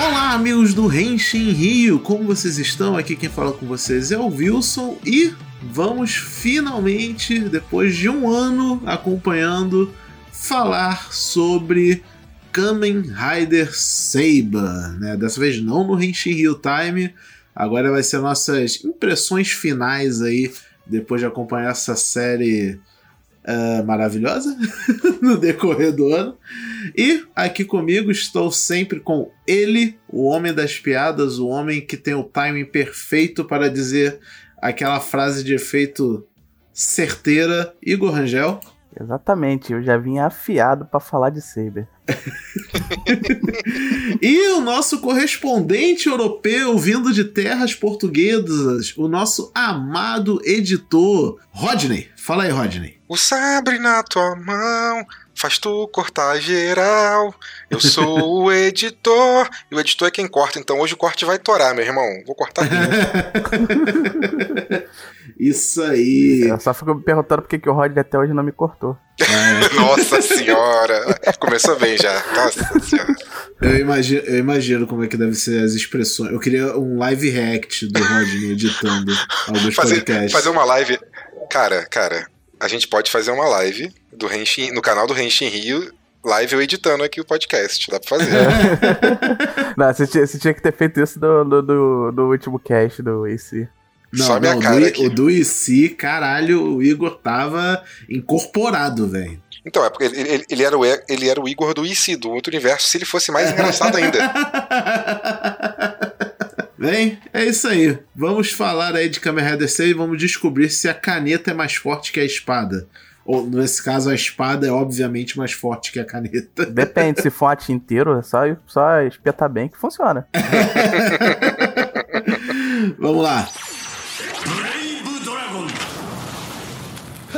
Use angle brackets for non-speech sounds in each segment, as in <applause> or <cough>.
Olá, amigos do Renshin Rio, como vocês estão? Aqui quem fala com vocês é o Wilson e vamos finalmente, depois de um ano acompanhando, falar sobre Kamen Rider Saber, né? Dessa vez não no Henshin Rio Time, agora vai ser nossas impressões finais aí, depois de acompanhar essa série uh, maravilhosa <laughs> no decorrer do ano. E aqui comigo estou sempre com ele, o homem das piadas, o homem que tem o timing perfeito para dizer aquela frase de efeito certeira, Igor Rangel. Exatamente, eu já vim afiado para falar de Saber. E o nosso correspondente europeu vindo de terras portuguesas, o nosso amado editor, Rodney. Fala aí, Rodney. O sabre na tua mão faz tu cortar geral. Eu sou <laughs> o editor. E o editor é quem corta, então hoje o corte vai torar, meu irmão. Vou cortar aqui. <laughs> Isso aí. Eu só fico me perguntando por que o Rodney até hoje não me cortou. É. <laughs> Nossa senhora! Começou bem já. Nossa senhora. Eu imagino, eu imagino como é que deve ser as expressões. Eu queria um live react do Rodney editando alguns fazer, podcasts. Fazer uma live. Cara, cara, a gente pode fazer uma live do Renshin, no canal do Renshin Rio live eu editando aqui o podcast. Dá pra fazer. <laughs> não, você tinha, você tinha, que ter feito isso do, do, do, do último cast do AC. Não, Só minha não, cara do, aqui. o do IC, caralho, o Igor tava incorporado, velho. Então, é porque ele, ele, ele, era o, ele era o Igor do IC, do outro universo, se ele fosse mais engraçado ainda. <laughs> Bem, é isso aí. Vamos falar aí de Kamen Rider 6 e vamos descobrir se a caneta é mais forte que a espada. Ou, nesse caso, a espada é obviamente mais forte que a caneta. <laughs> Depende, se for arte inteiro, é só, só espetar bem que funciona. <laughs> Vamos lá.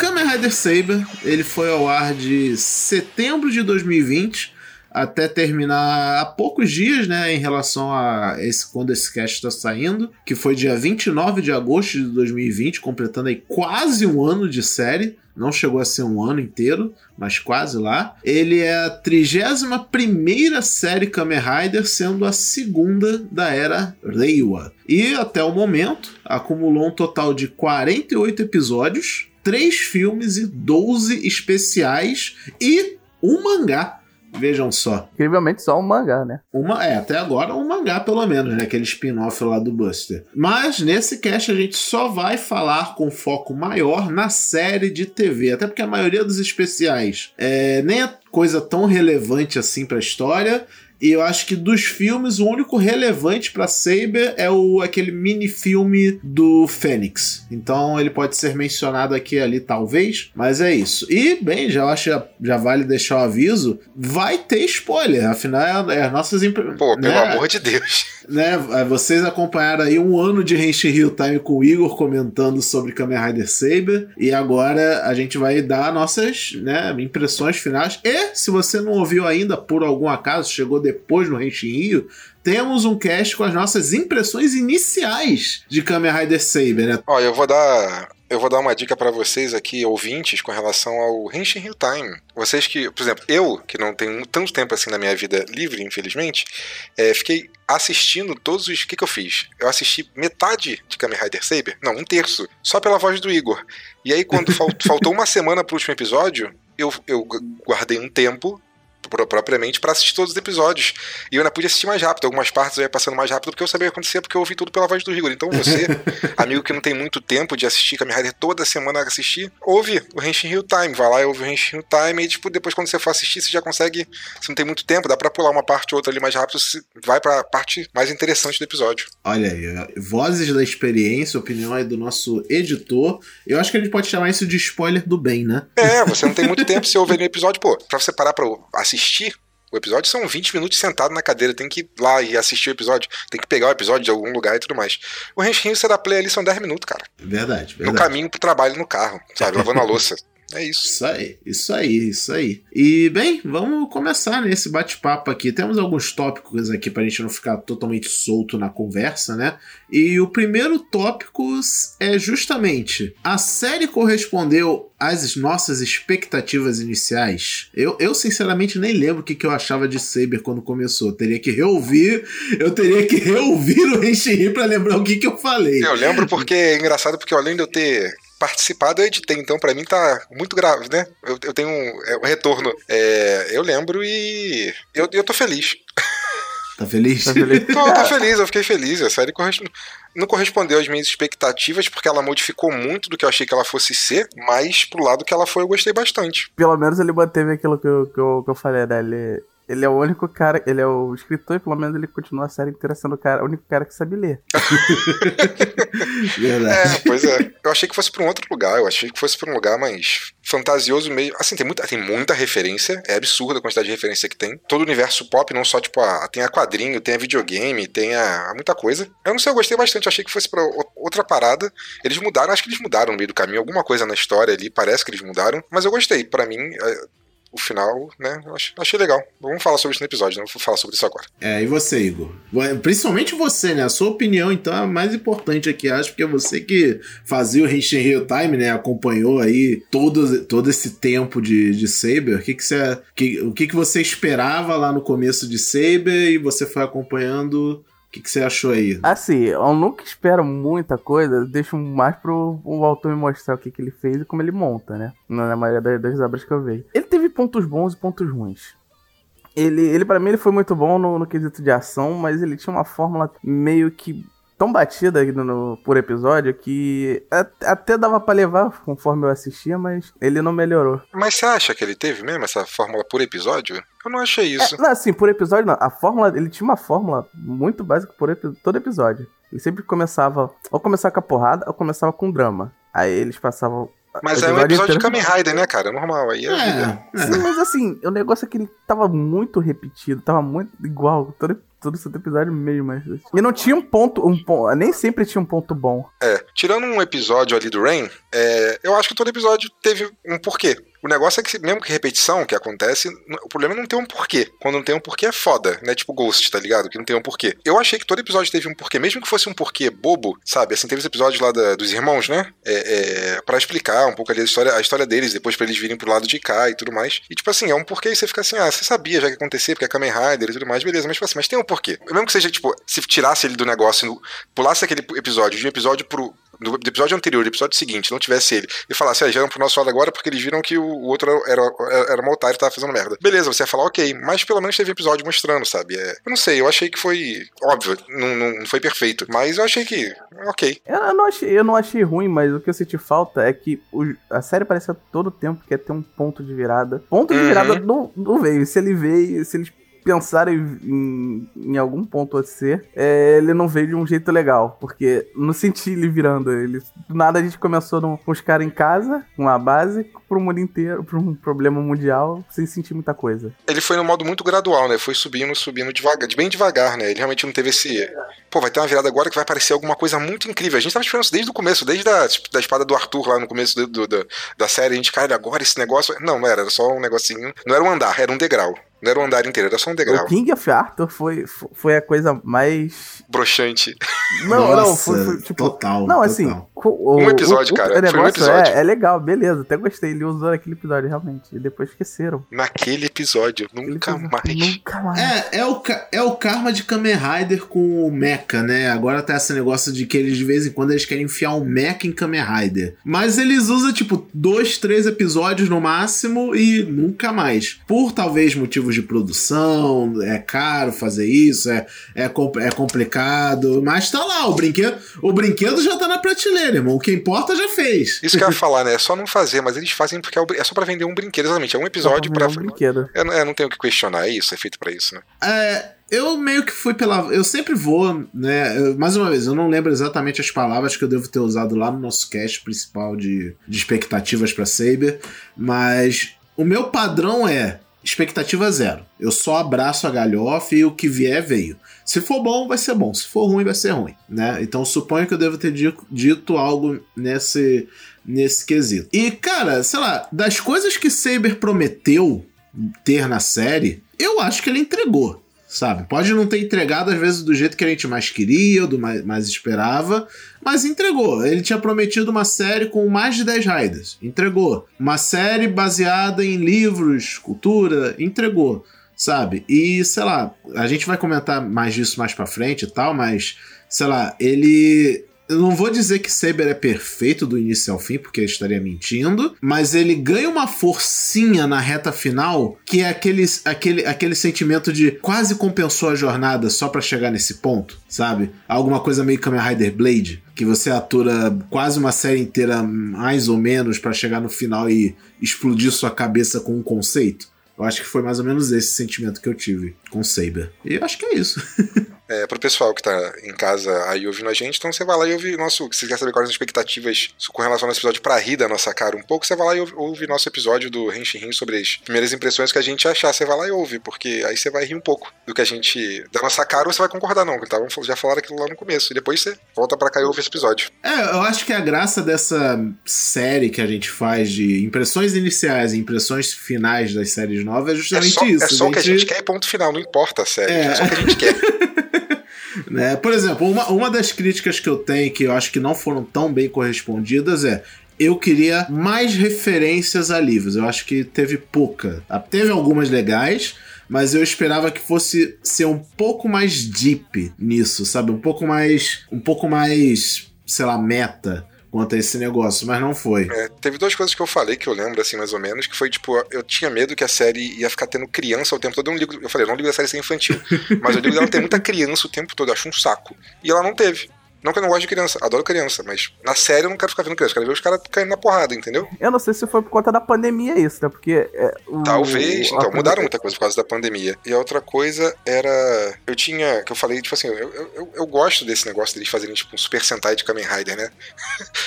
Kamen Rider Saber, ele foi ao ar de setembro de 2020 até terminar há poucos dias, né, em relação a esse quando esse cast está saindo, que foi dia 29 de agosto de 2020, completando aí quase um ano de série. Não chegou a ser um ano inteiro, mas quase lá. Ele é a 31 série Kamen Rider, sendo a segunda da era Reiwa. E até o momento acumulou um total de 48 episódios, 3 filmes e 12 especiais e um mangá Vejam só. Incrivelmente só um mangá, né? Uma, é, até agora um mangá, pelo menos, né? Aquele spin-off lá do Buster. Mas nesse cast a gente só vai falar com foco maior na série de TV. Até porque a maioria dos especiais é, nem é coisa tão relevante assim pra história. E eu acho que dos filmes, o único relevante para Saber é o aquele mini filme do Fênix. Então ele pode ser mencionado aqui e ali, talvez. Mas é isso. E, bem, já acho já, já vale deixar o aviso. Vai ter spoiler. Afinal, é, é as nossas. Pô, né? pelo amor de Deus. Né, vocês acompanharam aí um ano de Henshin Hill Time com o Igor comentando sobre Kamen Rider Saber. E agora a gente vai dar nossas né, impressões finais. E se você não ouviu ainda, por algum acaso, chegou depois depois no Henshin Rio, temos um cast com as nossas impressões iniciais de Kamen Rider Saber, né? Ó, eu vou dar eu vou dar uma dica para vocês aqui, ouvintes, com relação ao Henshin Hill Time. Vocês que, por exemplo, eu, que não tenho tanto tempo assim na minha vida livre, infelizmente, é, fiquei assistindo todos os. O que, que eu fiz? Eu assisti metade de Kamen Rider Saber? Não, um terço. Só pela voz do Igor. E aí, quando <laughs> faltou uma semana pro último episódio, eu, eu guardei um tempo propriamente para assistir todos os episódios. E eu ainda podia assistir mais rápido. Algumas partes eu ia passando mais rápido porque eu sabia o que acontecia, porque eu ouvi tudo pela voz do Rigor. Então você, <laughs> amigo que não tem muito tempo de assistir Kamen Rider toda semana assistir, ouve o Henshin Hill Time. Vai lá e ouve o Henshin Hill Time e tipo, depois quando você for assistir, você já consegue. Se não tem muito tempo, dá pra pular uma parte ou outra ali mais rápido, você vai pra parte mais interessante do episódio. Olha aí, vozes da experiência, opinião aí do nosso editor. Eu acho que a gente pode chamar isso de spoiler do bem, né? É, você não tem muito <laughs> tempo, você ouve no episódio, pô, pra você parar pra assistir assistir o episódio são 20 minutos sentado na cadeira, tem que ir lá e assistir o episódio, tem que pegar o episódio de algum lugar e tudo mais. O Henshin você dá play ali são 10 minutos, cara. Verdade, verdade. No caminho pro trabalho no carro, sabe, lavando a louça. É isso. Isso aí, isso aí, isso aí. E, bem, vamos começar nesse bate-papo aqui. Temos alguns tópicos aqui pra gente não ficar totalmente solto na conversa, né? E o primeiro tópico é justamente: a série correspondeu às nossas expectativas iniciais? Eu, eu sinceramente, nem lembro o que, que eu achava de Saber quando começou. Eu teria que reouvir, eu teria que reouvir o Renshiri pra lembrar o que, que eu falei. Eu lembro porque é engraçado, porque além de eu ter participado, eu editei, então para mim tá muito grave, né? Eu, eu tenho um, é, um retorno. É, eu lembro e eu, eu tô feliz. Tá feliz? Tá feliz? tô, tô feliz, eu fiquei feliz. A série corresponde não correspondeu às minhas expectativas, porque ela modificou muito do que eu achei que ela fosse ser, mas pro lado que ela foi, eu gostei bastante. Pelo menos ele manteve aquilo que eu, que eu, que eu falei, né? Ele, ele é o único cara, ele é o escritor e pelo menos ele continua a série inteira sendo o, cara, o único cara que sabe ler. <laughs> Verdade. É, pois é. Eu achei que fosse pra um outro lugar, eu achei que fosse pra um lugar mais fantasioso meio. Assim, tem muita, tem muita referência, é absurda a quantidade de referência que tem. Todo o universo pop, não só, tipo, a, tem a quadrinho, tem a videogame, tem a, a muita coisa. Eu não sei, eu gostei bastante, eu achei que fosse pra outra parada. Eles mudaram, acho que eles mudaram no meio do caminho, alguma coisa na história ali, parece que eles mudaram, mas eu gostei. Pra mim, é, o final, né, eu achei, achei legal. Vamos falar sobre isso no episódio, não vou falar sobre isso agora. É, e você, Igor? Principalmente você, né? A sua opinião, então, é a mais importante aqui, acho, porque é você que fazia o Henshin Real Time, né? Acompanhou aí todo, todo esse tempo de, de Saber. O que, que você. Que, o que, que você esperava lá no começo de Saber e você foi acompanhando. O que, que você achou aí? Assim, eu nunca espero muita coisa, deixo mais pro o autor me mostrar o que, que ele fez e como ele monta, né? Na maioria das, das obras que eu vejo. Ele teve pontos bons e pontos ruins. Ele, ele para mim, ele foi muito bom no, no quesito de ação, mas ele tinha uma fórmula meio que tão batida no, no- por episódio que até dava pra levar conforme eu assistia, mas ele não melhorou. Mas você acha que ele teve mesmo essa fórmula por episódio? Eu não achei isso. É, não, assim, por episódio não. A fórmula, ele tinha uma fórmula muito básica por epi- todo episódio. Ele sempre começava, ou começava com a porrada, ou começava com drama. Aí eles passavam. Mas é um episódio de inteiro- Kamen Rider, né, cara? Normal, aí é, vida. É, Sim, mas assim, o negócio é que ele tava muito repetido, tava muito igual, todo, todo esse episódio mesmo. Mas... E não tinha um ponto, um ponto, nem sempre tinha um ponto bom. É, tirando um episódio ali do Rain, é, eu acho que todo episódio teve um porquê. O negócio é que, mesmo que repetição que acontece, o problema é não ter um porquê. Quando não tem um porquê é foda, né? Tipo Ghost, tá ligado? Que não tem um porquê. Eu achei que todo episódio teve um porquê, mesmo que fosse um porquê bobo, sabe? Assim, teve os episódios lá da- dos irmãos, né? É, é, pra explicar um pouco ali a história, a história deles, depois pra eles virem pro lado de cá e tudo mais. E, tipo assim, é um porquê e você fica assim, ah, você sabia já que ia acontecer, porque é Kamen Rider e tudo mais, beleza, mas, tipo assim, mas tem um porquê. Mesmo que seja, tipo, se tirasse ele do negócio, no- pulasse aquele episódio de um episódio pro, do, episódio anterior, do episódio seguinte, não tivesse ele, e falasse, ah, já eram pro nosso lado agora porque eles viram que o, outro era, era, era um otário e tava fazendo merda. Beleza, você ia falar, ok, mas pelo menos teve episódio mostrando, sabe? É, eu não sei, eu achei que foi. Óbvio, não, não, não foi perfeito, mas eu achei que. Ok. Eu, eu não achei, eu não achei ruim, mas o que eu senti falta é que o- a série parecia todo tempo que ia ter um ponto de virada. Ponto de Uhum. virada não, não veio. Se ele veio, se eles pensarem em, em algum ponto a ser, é, ele não veio de um jeito legal. Porque não senti ele virando. Ele, do nada a gente começou com os caras em casa, com a base, pro mundo inteiro, pra um problema mundial, sem sentir muita coisa. Ele foi no modo muito gradual, né? Foi subindo, subindo devagar, bem devagar, né? Ele realmente não teve esse. Pô, vai ter uma virada agora que vai aparecer alguma coisa muito incrível. A gente tava esperando isso desde o começo, desde a tipo, da espada do Arthur lá no começo do, do- da- da série. A gente, cara, agora esse negócio. Não, não era, era só um negocinho. Não era um andar, era um degrau. Não era um andar inteiro, era só um degrau. O King of Arthur foi, foi a coisa mais. Broxante. Não, não, Nossa, foi, foi, tipo. total. Não, assim, total. o, Um episódio, o, cara, O foi um negócio episódio. É, é legal, beleza. Até gostei. Ele usou naquele episódio, realmente. E depois esqueceram. Naquele episódio, nunca fez- mais. Nunca mais. É, é o, é o karma de Kamen Rider com o Mecha, né? Agora tá esse negócio de que eles de vez em quando eles querem enfiar um Mecha em Kamen Rider. Mas eles usam, tipo, dois, três episódios no máximo e nunca mais. Por talvez motivos de produção, é caro fazer isso, é, é, é complicado. Mas tá lá, o brinquedo, o brinquedo já tá na prateleira, irmão. O que importa já fez. Isso que eu ia <laughs> falar, né? É só não fazer, mas eles fazem porque é, é só pra vender um brinquedo, exatamente. É um episódio pra. um brinquedo. Eu, não- eu não tenho o que questionar, é isso, é feito pra isso, né? É, eu meio que fui pela. Eu sempre vou, né? eu- mais uma vez, eu não lembro exatamente as palavras que eu devo ter usado lá no nosso cast principal de, de expectativas pra Saber, mas o meu padrão é. Expectativa zero. Eu só abraço a galhofa e o que vier veio. Se for bom, vai ser bom. Se for ruim, vai ser ruim, né? Então suponho que eu devo ter dito algo nesse, nesse quesito. E, cara, sei lá, das coisas que Saber prometeu ter na série, eu acho que ele entregou sabe? Pode não ter entregado às vezes do jeito que a gente mais queria, ou do mais, mais esperava, mas entregou. Ele tinha prometido uma série com mais de 10 raiders, entregou. Uma série baseada em livros, cultura, entregou, sabe? E sei lá, a gente vai comentar mais disso mais para frente e tal, mas sei lá, ele eu não vou dizer que Saber é perfeito do início ao fim, porque eu estaria mentindo, mas ele ganha uma forcinha na reta final, que é aquele, aquele, aquele sentimento de quase compensou a jornada só para chegar nesse ponto, sabe? Alguma coisa meio Kamen Rider Blade, que você atura quase uma série inteira, mais ou menos, para chegar no final e explodir sua cabeça com um conceito. Eu acho que foi mais ou menos esse sentimento que eu tive com Saber. E eu acho que é isso. <laughs> é, pro pessoal que tá em casa aí ouvindo a gente, então você vai lá e ouve nosso. Se você quer saber quais as expectativas com relação ao nosso episódio pra rir da nossa cara um pouco, você vai lá e ouve, ouve nosso episódio do Henshin Rin sobre as primeiras impressões que a gente achar. Você vai lá e ouve, porque aí você vai rir um pouco do que a gente. da nossa cara ou você vai concordar, não. Tá? Já falaram aquilo lá no começo. E depois você volta pra cá e ouve esse episódio. É, eu acho que a graça dessa série que a gente faz de impressões iniciais e impressões finais das séries novas é justamente é só, isso. É só o que a gente quer, ponto final, não importa a série. É, é só o que a gente quer. <laughs> Né? Por exemplo, uma, uma das críticas que eu tenho, que eu acho que não foram tão bem correspondidas, é eu queria mais referências a livros. Eu acho que teve pouca. Teve algumas legais, mas eu esperava que fosse ser um pouco mais deep nisso, sabe? Um pouco mais. Um pouco mais, sei lá, meta quanto a esse negócio, mas não foi. É, teve duas coisas que eu falei que eu lembro, assim, mais ou menos, que foi, tipo, eu tinha medo que a série ia ficar tendo criança o tempo todo. Eu, não ligo, eu falei, eu não ligo da série ser infantil, <laughs> mas eu ligo dela ter muita criança o tempo todo, eu acho um saco. E ela não teve. Não que eu não gosto de criança, adoro criança, mas na série eu não quero ficar vendo criança, quero ver os caras caindo na porrada, entendeu? Eu não sei se foi por conta da pandemia isso, né? Porque. É, o, Talvez, o, então, mudaram muita coisa por causa da pandemia. E a outra coisa era. Eu tinha. Que eu falei, tipo assim, eu, eu, eu gosto desse negócio deles fazerem, tipo, um Super Sentai de Kamen Rider, né?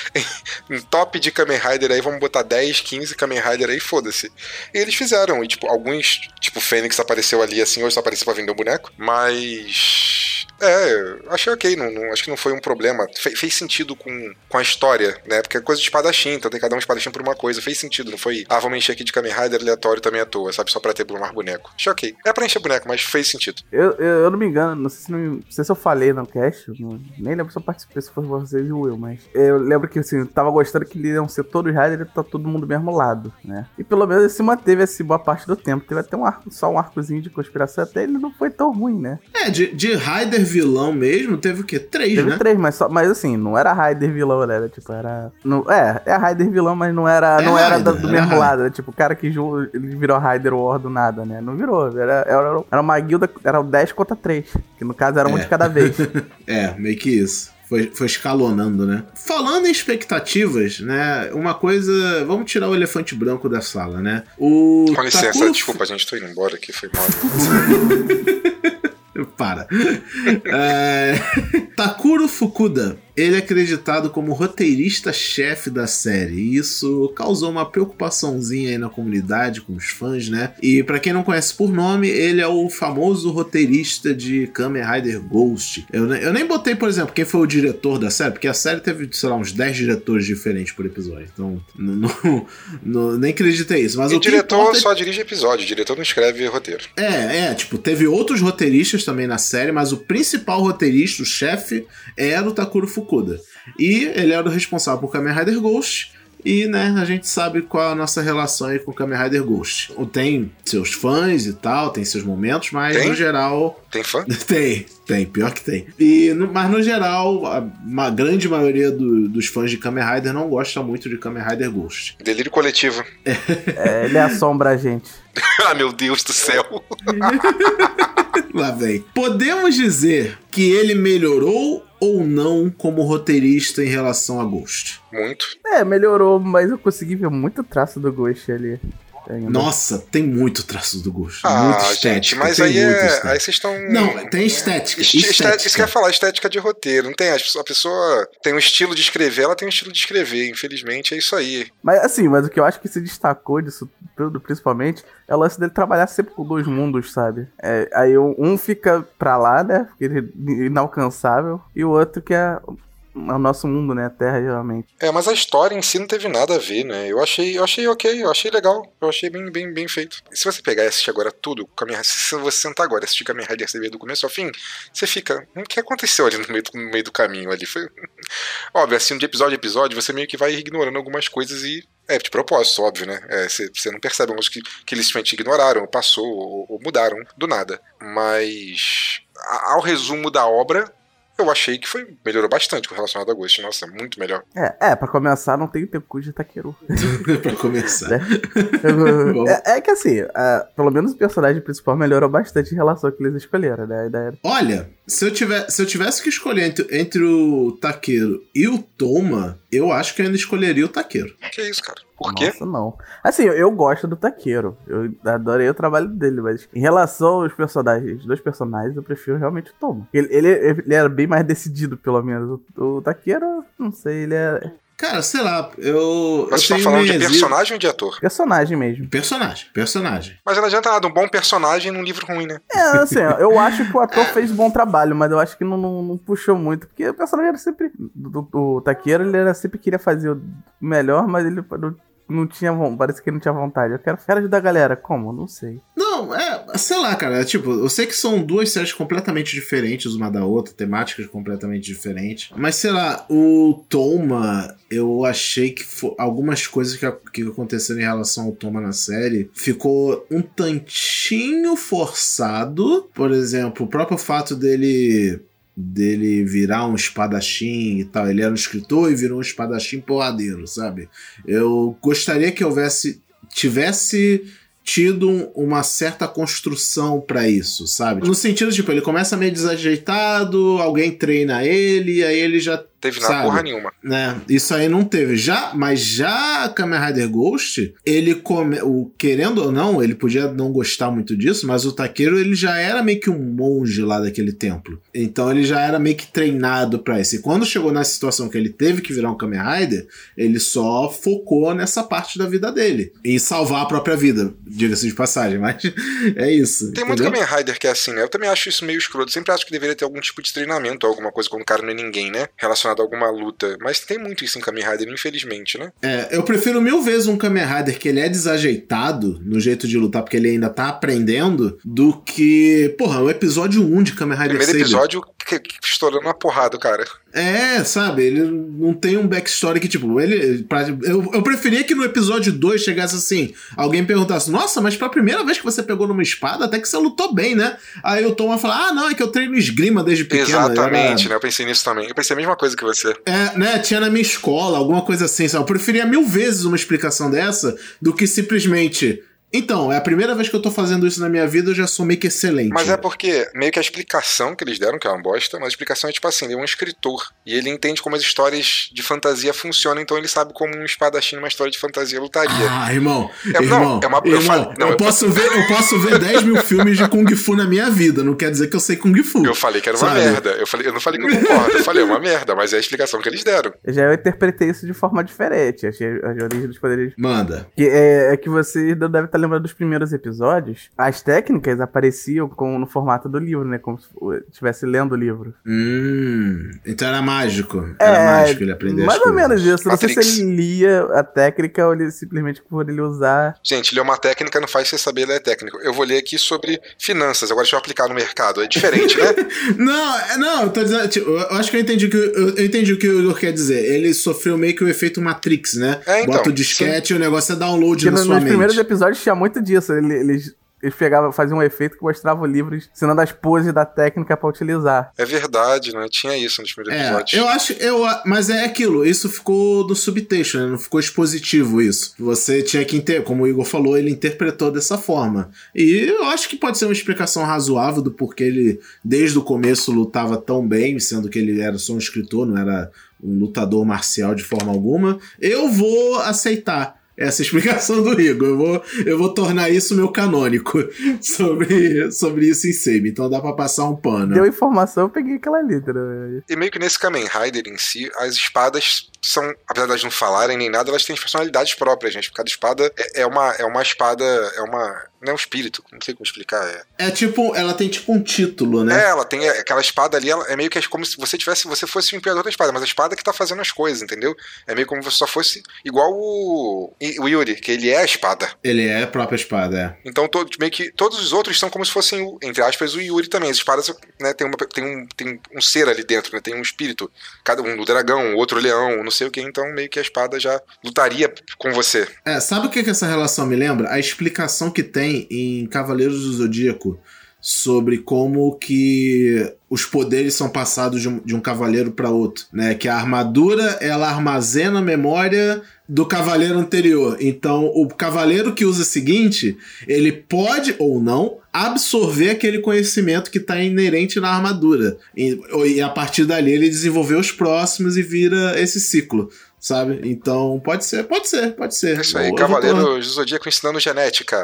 <laughs> um top de Kamen Rider aí, vamos botar 10, 15 Kamen Rider aí, foda-se. E eles fizeram, e, tipo, alguns, tipo, Fênix apareceu ali assim, hoje só apareceu pra vender um boneco, mas. É, achei ok, não, não, acho que não foi um problema. Fe, fez sentido com, com a história, né? Porque é coisa de espadachim, então tem cada um espadachim por uma coisa. Fez sentido, não foi, ah, vamos encher aqui de Kamen Rider aleatório também à toa, sabe? Só pra ter mais boneco. Achei ok. É pra encher boneco, mas fez sentido. Eu, eu, eu não me engano, não sei, se não, não sei se eu falei no cast, não, nem lembro se eu participei, se foi vocês e o Will, mas eu lembro que assim, eu tava gostando que iam ser todos Rider e tá todo mundo do mesmo lado, né? E pelo menos ele se manteve assim boa parte do tempo. Teve até um arco, só um arcozinho de conspiração, até ele não foi tão ruim, né? É, de, de Rider vilão mesmo, teve o quê? Três, teve né? três, mas, só, mas assim, não era Raider vilão, né? Era, tipo, era. Não, é, é Raider vilão, mas não era, é não era do, do mesmo lado. Era, tipo, o cara que ele virou Raider War do nada, né? Não virou. Era, era, era uma guilda, era o 10 contra 3. Que no caso era um é. de cada vez. <laughs> é, meio que isso. Foi, foi, escalonando, né? Falando em expectativas, né? Uma coisa. Vamos tirar o elefante branco da sala, né? O. Com licença, Takuro... desculpa, a gente tô indo embora aqui, foi mal. <laughs> Para. <laughs> é... Takuro Fukuda ele é acreditado como roteirista-chefe da série. E isso causou uma preocupaçãozinha aí na comunidade, com os fãs, né? E para quem não conhece por nome, ele é o famoso roteirista de Kamen Rider Ghost. Eu, eu nem botei, por exemplo, quem foi o diretor da série, porque a série teve, sei lá, uns 10 diretores diferentes por episódio. Então, não, <laughs> não, não nem acreditei isso. Mas e o diretor importa... só dirige episódio, o diretor não escreve roteiro. É, é, tipo, teve outros roteiristas também na série, mas o principal roteirista, o chefe, era o Takuro Fukuda. E ele era o responsável por Kamen Rider Ghost. E, né, a gente sabe qual a nossa relação aí com o Kamen Rider Ghost. Tem seus fãs e tal, tem seus momentos, mas tem? no geral. Tem fã? <laughs> tem, tem, pior que tem. E, no, mas no geral, a, uma grande maioria do, dos fãs de Kamen Rider não gosta muito de Kamen Rider Ghost. Delírio coletivo. É, ele assombra a gente. <laughs> ah, meu Deus do céu. <laughs> Lá vem. Podemos dizer que ele melhorou ou não como roteirista em relação a Ghost? Muito. É, melhorou, mas eu consegui ver muito traço do Ghost ali. Ainda. Nossa, tem muito traço do Ghost. Ah, muito gente, estética. mas tem aí é. estética. Aí vocês estão. Não, tem estética. Estética. estética. Isso que eu ia falar, estética de roteiro. Não tem. A pessoa tem um estilo de escrever, ela tem um estilo de escrever. Infelizmente, é isso aí. Mas assim, mas o que eu acho que se destacou disso tudo, principalmente, é o lance dele trabalhar sempre com dois mundos, sabe? É, aí um um fica pra lá, né? Porque ele é inalcançável, e o outro que é o nosso mundo, né? A Terra, geralmente. É, mas a história em si não teve nada a ver, né? Eu achei, eu achei ok, eu achei legal, eu achei bem, bem, bem feito. E se você pegar e assistir agora tudo, se você sentar agora e assistir Kamen Rider CV do começo ao fim, você fica, "Hum, o que aconteceu ali no meio, no meio do caminho ali? Foi... <laughs> Óbvio, assim, de episódio a episódio, você meio que vai ignorando algumas coisas e é de propósito, óbvio, né? É, Você você não percebe algumas que, que eles simplesmente ignoraram, passou ou, ou mudaram do nada. Mas ao resumo da obra, eu achei que foi melhorou bastante com relacionado a Ghost. Nossa, muito melhor. <laughs> É, é, pra começar, não tem o tempo de Takeru. <laughs> pra começar. Né? <laughs> É, é que assim, é, pelo menos o personagem principal melhorou bastante em relação ao que eles escolheram, né? A ideia Olha, se eu, tiver, se eu tivesse que escolher entre, entre o Taqueiro e o Toma, eu acho que eu ainda escolheria o Taqueiro. Que isso, cara? Por quê? Nossa, não. Assim, eu, eu gosto do Taqueiro. Eu adorei o trabalho dele, mas em relação aos personagens, os dois personagens, eu prefiro realmente o Toma. Ele, ele, ele era bem mais decidido, pelo menos. O, o Taqueiro, não sei, ele é Cara, sei lá, eu. Mas você tá falando de personagem ou de ator? personagem mesmo. Personagem, personagem. Mas não adianta nada, um bom personagem num livro ruim, né? É, assim, eu acho que o ator <laughs> fez bom trabalho, mas eu acho que não, não, não puxou muito, porque o personagem era sempre. Do, do, o Taqueiro, ele era, sempre queria fazer o melhor, mas ele não, não tinha vontade, parece que ele não tinha vontade. Eu quero, quero ajudar a galera. Como? Não sei. Não, é, sei lá, cara. é Tipo, eu sei que são duas séries completamente diferentes uma da outra, temáticas completamente diferentes. Mas sei lá, o Toma, eu achei que algumas coisas que, que aconteceram em relação ao Toma na série ficou um tantinho forçado. Por exemplo, o próprio fato dele dele virar um espadachim e tal. Ele era um escritor e virou um espadachim porradeiro, sabe? Eu gostaria que houvesse tivesse tido um- uma certa construção pra isso, sabe? No sentido, tipo, ele começa meio desajeitado, alguém treina ele, aí ele já Teve nada Sabe? porra nenhuma. né? Isso aí não teve. Já, mas já Kamen Rider Ghost, ele come, o querendo ou não, ele podia não gostar muito disso, mas o Takeru ele já era meio que um monge lá daquele templo. Então ele já era meio que treinado pra isso. E quando chegou na situação que ele teve que virar um Kamen Rider, ele só focou nessa parte da vida dele, em salvar a própria vida, diga-se de passagem, mas <laughs> é isso. Tem muito entendeu? Kamen Rider que é assim, né? Eu também acho isso meio escroto. Sempre acho que deveria ter algum tipo de treinamento, alguma coisa quando o cara não é ninguém, né? Relacionado a alguma luta. Mas tem muito isso em Kamen Rider, infelizmente, né? É, eu prefiro mil vezes um Kamen Rider que ele é desajeitado no jeito de lutar, porque ele ainda tá aprendendo, do que, porra, o episódio 1 de Kamen Rider Primeiro Saber. episódio estourando uma porrada, cara. É, sabe, ele não tem um backstory que, tipo, ele. Pra, eu, eu preferia que no episódio 2 chegasse assim, alguém perguntasse, nossa, mas pra primeira vez que você pegou numa espada, até que você lutou bem, né? Aí o Tom vai falar, ah, não, é que eu treino esgrima desde pequeno. Exatamente, era- né? Eu pensei nisso também. Eu pensei a mesma coisa que você. É, né, tinha na minha escola, alguma coisa assim, sabe? Eu preferia mil vezes uma explicação dessa do que simplesmente. Então, é a primeira vez que eu tô fazendo isso na minha vida, eu já sou meio que excelente. Mas é porque meio que a explicação que eles deram, que é uma bosta, mas a explicação é tipo assim, ele é um escritor. E ele entende como as histórias de fantasia funcionam, então ele sabe como um espadachim numa história de fantasia lutaria. Ah, irmão, É, não, irmão, é uma- eu irmão, falei- não, eu, eu- posso ver, eu posso ver 10 mil <laughs> filmes de Kung Fu na minha vida, não quer dizer que eu sei Kung Fu. Eu falei que era uma Sabe? merda. Eu, falei, eu não falei que eu concordo, eu falei é uma merda, mas é a explicação que eles deram. Já eu interpretei isso de forma diferente. Achei as origens dos poderes. Manda. Que é, é que você não deve estar lembrando dos primeiros episódios. As técnicas apareciam com, no formato do livro, né? Como se estivesse lendo o livro. Hum, então era mágico. Era mágico ele aprender mais as ou menos isso. Não sei se ele lia a técnica ou ele simplesmente por ele usar. Gente, ler uma técnica não faz você saber ler técnico. Eu vou ler aqui sobre finanças, agora deixa eu aplicar no mercado. É diferente, né? <laughs> Não, é- não, eu tô dizendo. tipo, eu acho que eu entendi o que eu, eu entendi o que o Igor quer dizer. Ele sofreu meio que o efeito Matrix, né? É, então, Bota o disquete e o negócio é download Porque na no- sua nos mente. primeiros episódios tinha muito disso. Ele- Eles, eles pegavam, faziam um efeito que mostrava o livro ensinando as poses da técnica pra utilizar. É verdade, né? Tinha isso nos primeiros É, episódios. eu acho, eu, mas é aquilo, isso ficou do subtexto, né? Não ficou expositivo isso. Você tinha que ter, como o Igor falou, ele interpretou dessa forma. E eu acho que pode ser uma explicação razoável do porquê ele, desde o começo, lutava tão bem, sendo que ele era só um escritor, não era um lutador marcial de forma alguma. Eu vou aceitar. Essa explicação do Rigo. Eu vou, eu vou tornar isso meu canônico <laughs> sobre, sobre isso em Seiba. Então dá pra passar um pano. Deu informação, eu peguei aquela letra. E meio que nesse Kamen Rider em si, as espadas são, apesar de elas não falarem nem nada, elas têm personalidades próprias, gente. Cada espada é, é, uma, é uma espada, é uma. Não é um espírito, não sei como explicar. É. é tipo, ela tem tipo um título, né? É, ela tem aquela espada ali, ela, é meio que é como se você tivesse, você fosse o imperador da espada, mas a espada que tá fazendo as coisas, entendeu? É meio como se você só fosse igual o, o Yuri, que ele é a espada. Ele é a própria espada, é. Então, todo, meio que todos os outros são como se fossem, entre aspas, o Yuri também. As espadas, né, tem, uma, tem, um, tem um ser ali dentro, né? Tem um espírito. Cada um, o dragão, o outro leão, não sei o que, então meio que a espada já lutaria com você. É, sabe o que, que essa relação me lembra? A explicação que tem em Cavaleiros do Zodíaco sobre como que os poderes são passados de um, de um cavaleiro para outro, né? Que a armadura ela armazena memória do cavaleiro anterior. Então, o cavaleiro que usa o seguinte, ele pode ou não absorver aquele conhecimento que está inerente na armadura. E, e a partir dali ele desenvolver os próximos e vira esse ciclo sabe? Então, pode ser, pode ser, pode ser. Isso aí, eu Cavaleiro do Zodíaco ensinando genética.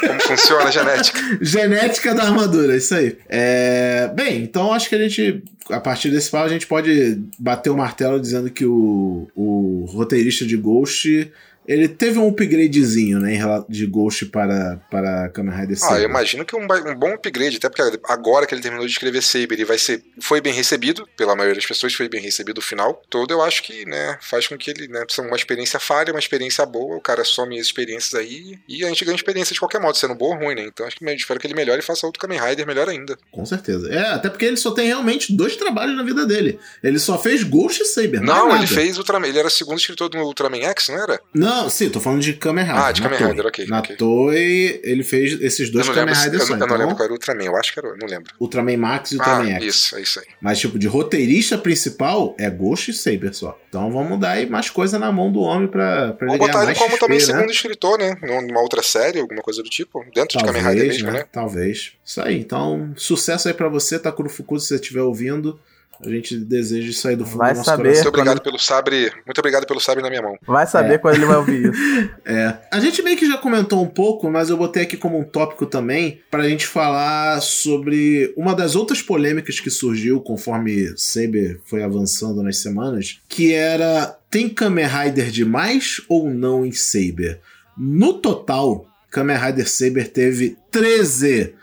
Como funciona a genética. <laughs> genética da armadura, isso aí. É... Bem, então acho que a gente, a partir desse papo, a gente pode bater o martelo dizendo que o, o roteirista de Ghost ele teve um upgradezinho, né, de Ghost para, para Kamen Rider Saber. Ah, eu imagino que um, um, bom upgrade, até porque agora que ele terminou de escrever Saber, ele vai ser, foi bem recebido, pela maioria das pessoas foi bem recebido o final todo, eu acho que, né, faz com que ele, né, seja uma experiência falha, uma experiência boa, o cara some as experiências aí, e a gente ganha experiência de qualquer modo, sendo boa ou ruim, né, então acho que espero que ele melhore e faça outro Kamen Rider melhor ainda. Com certeza. É, até porque ele só tem realmente dois trabalhos na vida dele. Ele só fez Ghost e Saber, não, não ele fez Ultraman, ele era segundo escritor do Ultraman X, não era? Não, sim, tô falando de Kamen Rider. Ah, de Kamen Rider, ok. Na okay. Toei, ele fez esses dois Kamen Rider só. Eu, então, não lembro qual era o Ultraman, eu acho que era, não lembro. Ultraman Max e Ultraman ah, X. Isso, é isso aí. Mas, tipo, de roteirista principal é Ghost e Saber só. Então vamos dar aí mais coisa na mão do homem pra, pra vamos botar ele como XP, também né? segundo escritor, né? Numa outra série, alguma coisa do tipo. Dentro Talvez, de Kamen Rider mesmo, né? né? Talvez. Isso aí. Então, sucesso aí pra você, Takuro Fukuda, se você estiver ouvindo. A gente deseja isso aí do fundo vai do nosso saber coração. Muito obrigado pelo sabre. Muito obrigado pelo sabre na minha mão. Vai saber é. quando ele vai ouvir isso. <laughs> é. A gente meio que já comentou um pouco, mas eu botei aqui como um tópico também pra gente falar sobre uma das outras polêmicas que surgiu conforme Saber foi avançando nas semanas, que era tem Kamen Rider demais ou não em Saber? No total, Kamen Rider Saber teve 13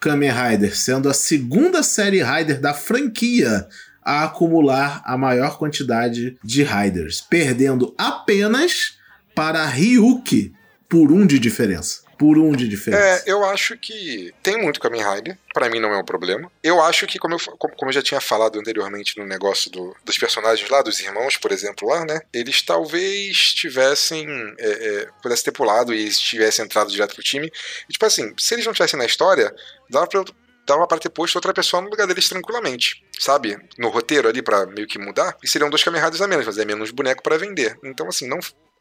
Kamen Rider, sendo a segunda série Rider da franquia a acumular a maior quantidade de Riders, perdendo apenas para Ryuki por um de diferença por um de diferença. É, eu acho que tem muito Kamen Rider, para mim não é um problema. Eu acho que, como eu, como eu já tinha falado anteriormente no negócio do, dos personagens lá, dos irmãos, por exemplo, lá, né? Eles talvez tivessem. É, é, pudessem ter pulado e tivessem entrado direto pro time. E, tipo assim, se eles não tivessem na história, dava pra dava para ter posto outra pessoa no lugar deles tranquilamente, sabe? No roteiro ali para meio que mudar, e seriam dois Riders a menos, fazer menos boneco para vender. Então assim, não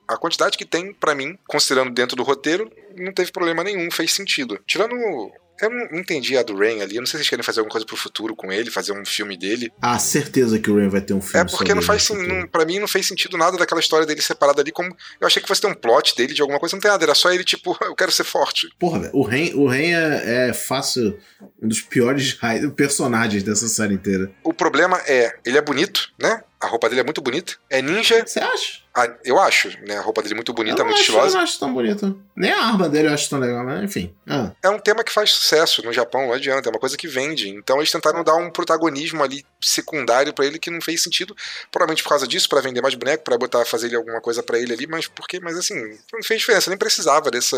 a quantidade que tem, para mim, considerando dentro do roteiro, não teve problema nenhum, fez sentido. Tirando eu não entendi a do Rain ali. Eu não sei se eles querem fazer alguma coisa pro futuro com ele, fazer um filme dele. Ah, certeza que o Rain vai ter um filme. É porque não faz não, pra mim não fez sentido nada daquela história dele separado ali. Como eu achei que fosse ter um plot dele de alguma coisa. Não tem nada, era só ele, tipo, <laughs> eu quero ser forte. Porra, velho, o Rain, o Rain é, é fácil um dos piores <laughs> personagens dessa série inteira. O problema é, ele é bonito, né? A roupa dele é muito bonita. É ninja. Você acha? Ah, eu acho, né? A roupa dele é muito bonita, eu muito acho, estilosa. Eu não acho tão bonito. Nem a arma dele eu acho tão legal, mas enfim. Ah. É um tema que faz sucesso no Japão, não adianta. É uma coisa que vende. Então eles tentaram dar um protagonismo ali secundário para ele que não fez sentido. Provavelmente por causa disso, para vender mais boneco, para botar, fazer ele alguma coisa para ele ali, mas porque, mas assim, não fez diferença. Nem precisava dessa.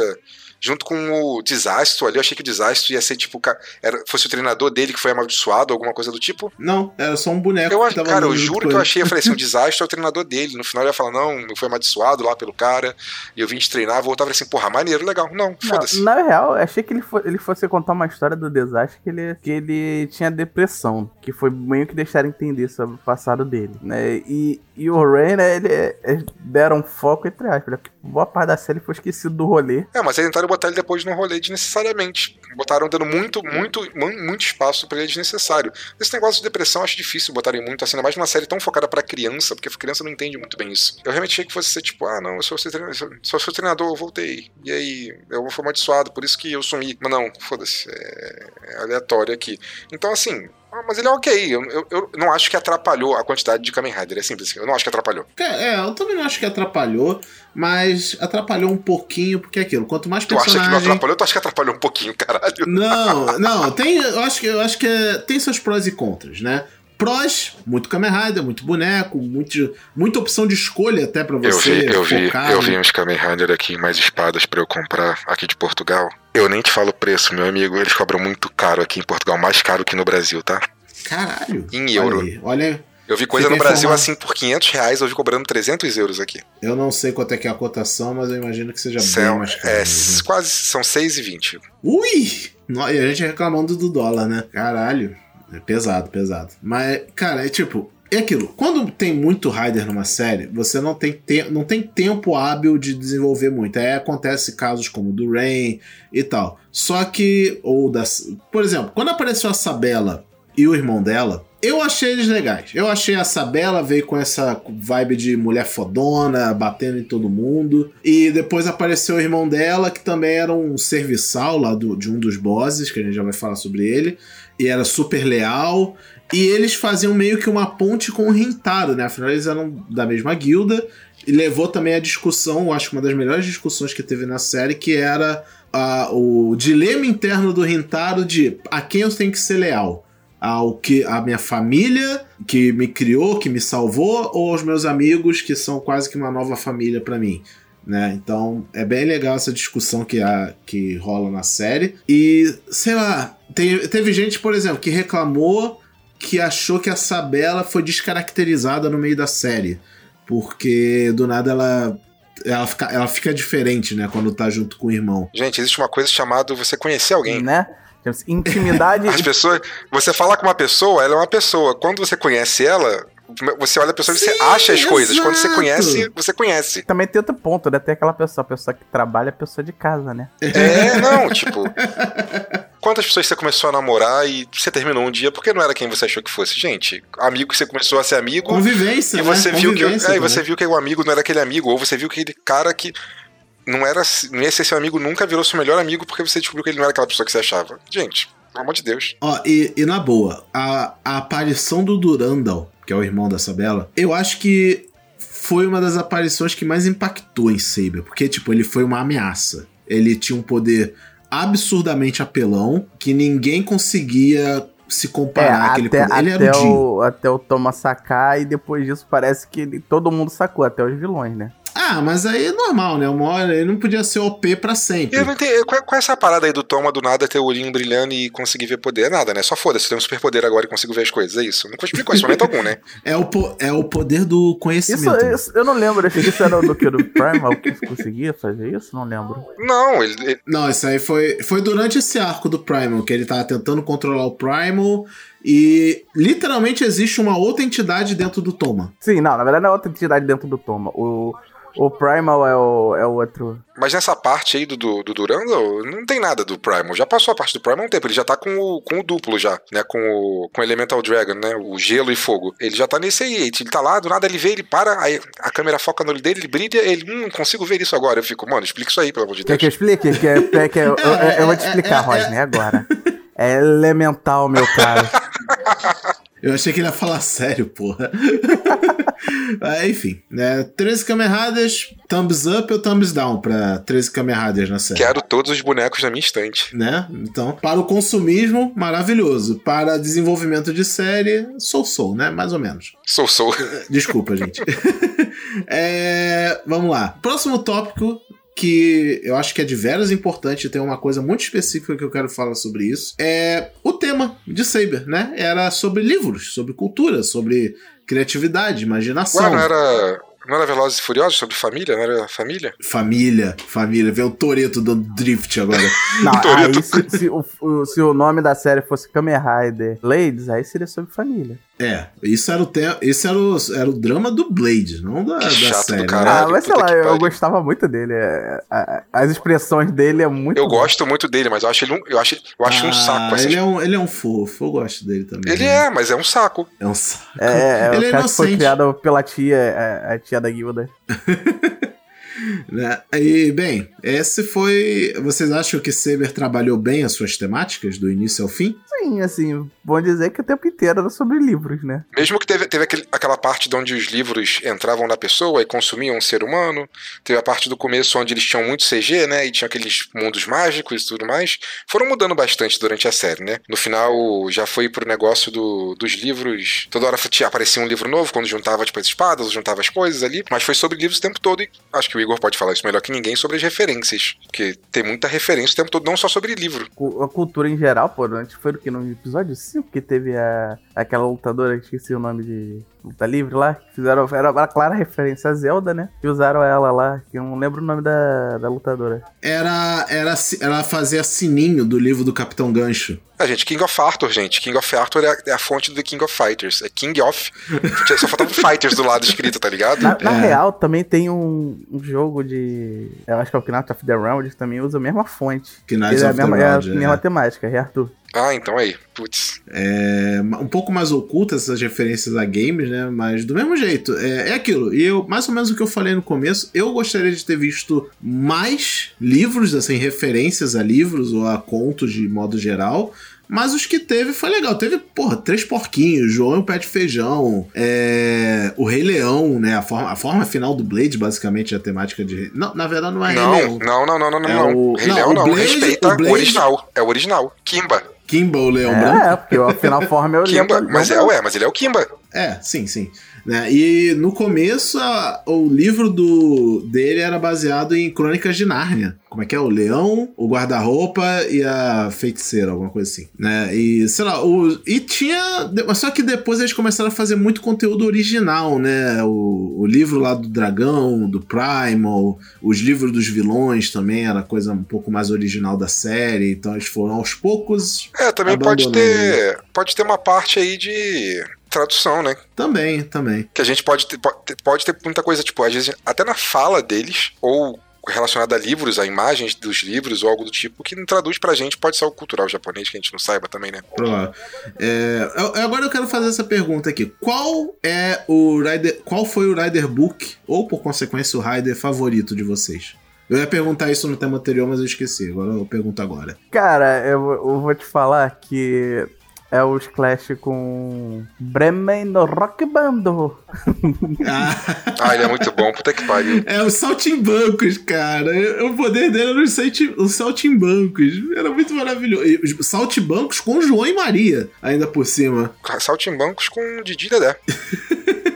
Junto com o desastro ali, eu achei que o desastro ia ser tipo. Era, fosse o treinador dele que foi amaldiçoado, alguma coisa do tipo. Não, era só um boneco. Eu, cara, eu juro que eu achei, eu falei assim, o desastre é o treinador dele. No final ele ia falar, não, eu fui amaldiçoado lá pelo cara, e eu vim te treinar, voltava assim, porra, maneiro, legal. Não, foda-se. Na real, achei que ele, for, ele fosse contar uma história do desastre que ele, que ele tinha depressão, que foi meio que deixar entender sobre o passado dele, né? E, e o Ray, né, ele, ele deram foco entre aspas, né? boa parte da série foi esquecido do rolê. É, mas eles tentaram botar ele depois no rolê desnecessariamente. Botaram dando muito, muito, muito espaço pra ele desnecessário. Esse negócio de depressão acho difícil botarem muito assim, ainda mais numa série tão focada pra criança, porque a criança não entende muito bem isso. Eu realmente achei que fosse ser tipo, ah, não, eu sou seu treinador, sou seu treinador, eu voltei. E aí, eu fui amaldiçoado, por isso que eu sumi. Mas não, foda-se, é, é aleatório aqui. Então, assim, ah, mas ele é ok. Eu, eu, eu, não acho que atrapalhou a quantidade de Kamen Rider. É simples assim. Eu não acho que atrapalhou. É, eu também não acho que atrapalhou, mas atrapalhou um pouquinho, porque é aquilo. Quanto mais personagem... Tu acha que não atrapalhou? Tu acha que atrapalhou um pouquinho, caralho? Não, não. Tem, eu acho que, eu acho que é, tem seus prós e contras, né? Prós, muito Kamen Rider, muito boneco, muito, muita opção de escolha até para você eu vi, eu focar. Vi, eu vi uns Kamen Rider aqui, mais espadas para eu comprar aqui de Portugal. Eu nem te falo o preço, meu amigo. Eles cobram muito caro aqui em Portugal, mais caro que no Brasil, tá? Caralho. Em euro. Olha, aí, olha eu vi coisa no Brasil informar... assim por 500 reais, eu vi cobrando 300 euros aqui. Eu não sei quanto é que é a cotação, mas eu imagino que seja são, bem mais caro. É, quase, são 6,20. Ui! E a gente reclamando do dólar, né? Caralho. É pesado, pesado. Mas, cara, é tipo, é aquilo. Quando tem muito Rider numa série, você não tem, te não tem tempo hábil de desenvolver muito. Aí acontece casos como do Rain e tal. Só que, ou das. Por exemplo, quando apareceu a Sabela e o irmão dela, eu achei eles legais. Eu achei a Sabela veio com essa vibe de mulher fodona, batendo em todo mundo. E depois apareceu o irmão dela, que também era um serviçal lá do, de um dos bosses, que a gente já vai falar sobre ele e era super leal. E eles faziam meio que uma ponte com o Rintaro, né? Afinal, eles eram da mesma guilda. E levou também a discussão, acho que uma das melhores discussões que teve na série, que era o dilema interno do Rintaro de a quem eu tenho que ser leal. Ao que a minha família que me criou, que me salvou, ou aos meus amigos que são quase que uma nova família para mim. Né? Então é bem legal essa discussão que, a, que rola na série. E, sei lá, tem, teve gente, por exemplo, que reclamou que achou que a Sabela foi descaracterizada no meio da série. Porque do nada ela. Ela fica, ela fica diferente, né? Quando tá junto com o irmão. Gente, existe uma coisa chamada você conhecer alguém. Né? Intimidade. <laughs> As pessoas. Você fala com uma pessoa, ela é uma pessoa. Quando você conhece ela, você olha a pessoa Sim, e você acha as coisas. Quando você conhece, você conhece. Também tem outro ponto, né? Tem aquela pessoa, a pessoa que trabalha, a pessoa de casa, né? É, não, tipo. Quantas pessoas você começou a namorar e você terminou um dia porque não era quem você achou que fosse? Gente, amigo que você começou a ser amigo. Convivência. E você, né? viu, que, é, e você viu que o amigo não era aquele amigo, ou você viu que aquele cara que não era não ia ser seu amigo nunca virou seu melhor amigo porque você descobriu que ele não era aquela pessoa que você achava. Gente, pelo amor de Deus. Ó, e, e na boa, a, a aparição do Durandal que é o irmão da Sabela, eu acho que foi uma das aparições que mais impactou em Saber, porque, tipo, ele foi uma ameaça. Ele tinha um poder absurdamente apelão que ninguém conseguia se comparar é, até. Ele até era o, o Até o Thomas sacar e depois disso parece que ele, todo mundo sacou, até os vilões, né? Ah, mas aí é normal, né? Uma hora ele não podia ser OP pra sempre. Eu não entendi. Qual, qual é essa parada aí do Toma do nada ter o olhinho brilhando e conseguir ver poder? É nada, né? Só foda-se, tem um superpoder agora e consigo ver as coisas. É isso. Nunca explicou isso momento algum, né? <laughs> É o, é o poder do conhecimento. Isso, isso, eu não lembro. Isso era do que? Do Primal que conseguia fazer isso? Não lembro. Não, ele, ele. Não, isso aí foi, foi durante esse arco do Primal, que ele tava tentando controlar o Primal. E literalmente existe uma outra entidade dentro do Toma. Sim, não, na verdade não é outra entidade dentro do Toma. O, o Primal é o, é o outro. Mas nessa parte aí do, do, do Durando, não tem nada do Primal. Já passou a parte do Primal há um tempo. Ele já tá com o, com o duplo já, né? Com o, com o Elemental Dragon, né? O gelo e fogo. Ele já tá nesse aí. Ele tá lá, do nada ele vê, ele para, aí a câmera foca no olho dele, ele brilha, ele, hum, consigo ver isso agora. Eu fico, mano, explica isso aí, pelo amor de Deus. Quer que eu explique? Quer, quer, quer, eu, eu, eu vou te explicar, <laughs> Rodney, agora. É elemental, meu cara. <laughs> Eu achei que ele ia falar sério, porra. <laughs> enfim, né? 13 cameradas, thumbs up ou thumbs down pra 13 cameradas na série? Quero todos os bonecos na minha estante. Né? Então, para o consumismo, maravilhoso. Para desenvolvimento de série, sou sou, né? Mais ou menos. Sou sou. <laughs> Desculpa, gente. <laughs> é, vamos lá. Próximo tópico que eu acho que é de veras importante, tem uma coisa muito específica que eu quero falar sobre isso. É o tema de Saber, né? Era sobre livros, sobre cultura, sobre criatividade, imaginação. Ué, não era, não era Velozes e Furiosos sobre família? Não era família? Família, família. Vê o Toreto do Drift agora. <laughs> não, aí se, se, o, se, o nome da série fosse Kamen Rider Ladies, aí seria sobre família. É, isso era o, te... isso era o, era o drama do Blade, não da, da chato do série. né? caralho. Ah, mas sei lá, eu, pariu. gostava muito dele. é, as expressões dele é muito. Eu bom. gosto muito dele, mas eu acho ele um, eu acho, eu acho um Ah, saco. essas- Ele é um, ele é um fofo, eu gosto dele também. Ele é, mas é um saco. É um saco. É, é, ele o é cara que foi inocente. criado pela tia, a, a tia da guilda. <laughs> Né? E, bem, esse foi. Vocês acham que Saber trabalhou bem as suas temáticas, do início ao fim? Sim, assim, bom dizer que o tempo inteiro era sobre livros, né? Mesmo que teve, teve aquele- aquela parte de onde os livros entravam na pessoa e consumiam um ser humano. Teve a parte do começo onde eles tinham muito CG, né? E tinha aqueles mundos mágicos e tudo mais. Foram mudando bastante durante a série, né? No final já foi pro negócio do, dos livros. Toda hora tinha, aparecia um livro novo quando juntava tipo, as espadas, juntava as coisas ali. Mas foi sobre livros o tempo todo. E acho que o Igor pode falar isso melhor que ninguém sobre as referências. Porque tem muita referência o tempo todo, não só sobre livro. A cultura em geral, pô, antes foi o que? No episódio 5 que teve a, aquela lutadora, que esqueci o nome de luta livre lá, que fizeram, era uma clara referência a Zelda, né? E usaram ela lá, que eu não lembro o nome da, da lutadora. Era, era, ela fazia sininho do livro do Capitão Gancho. Ah, gente, King of Arthur, gente. King of Arthur é a, é a fonte do King of Fighters. É King of. Só faltava Fighters do lado escrito, tá ligado? Na, na É. real, também tem um, um jogo de. Eu acho que é o Knight of the Realm, que também usa a mesma fonte. Knights é a of the mesma, é a Round, é. mesma temática, é Arthur. Ah, então aí. Putz. É, um pouco mais ocultas essas referências a games, né? Mas do mesmo jeito, é, é aquilo. E eu, mais ou menos o que eu falei no começo, eu gostaria de ter visto mais livros, assim, referências a livros ou a contos de modo geral. Mas os que teve foi legal. Teve, porra, Três Porquinhos, João e o Pé de Feijão, é, o Rei Leão, né? A forma, a forma final do Blade, basicamente, é a temática de. Não, na verdade, não é Não, Rei Leão. não, não, não, não, não. É não. o- Rei não, Leão não. Blade- Respeita o o, Blade- original. É o original. Kimba. Kimba, o Leão Branco. É, porque o final forma é o Kimba. Leão Mas é, ué, mas ele é o Kimba. É, sim, sim. Né? E no começo, a- o livro do, dele era baseado em Crônicas de Nárnia. Como é que é? O leão, o guarda-roupa e a feiticeira, alguma coisa assim. Né? E, sei lá, o, e tinha. Só que depois eles começaram a fazer muito conteúdo original, né? O, o livro lá do dragão, do Primal, os livros dos vilões também era coisa um pouco mais original da série. Então eles foram aos poucos. É, também pode ter. Pode ter uma parte aí de tradução, né? Também, também. Que a gente pode ter, pode ter- muita coisa, tipo, às vezes, até na fala deles, ou relacionada a livros, a imagens dos livros, ou algo do tipo, que não traduz pra gente, pode ser algo cultural japonês, que a gente não saiba também, né? Provável. É, agora eu quero fazer essa pergunta aqui. Qual é o Rider. Qual foi o Rider Book, ou por consequência, o Rider favorito de vocês? Eu ia perguntar isso no tema anterior, mas eu esqueci. Agora eu pergunto agora. Cara, eu, eu vou te falar que é os Clash com Bremen no Rock Bando. Ah, Ah, ele é muito bom, puta que pariu. é os saltimbancos, cara. O poder dele era os salti- os saltimbancos. Era muito maravilhoso. E os saltimbancos com João e Maria, ainda por cima. Saltimbancos com Didi Dedé. <laughs>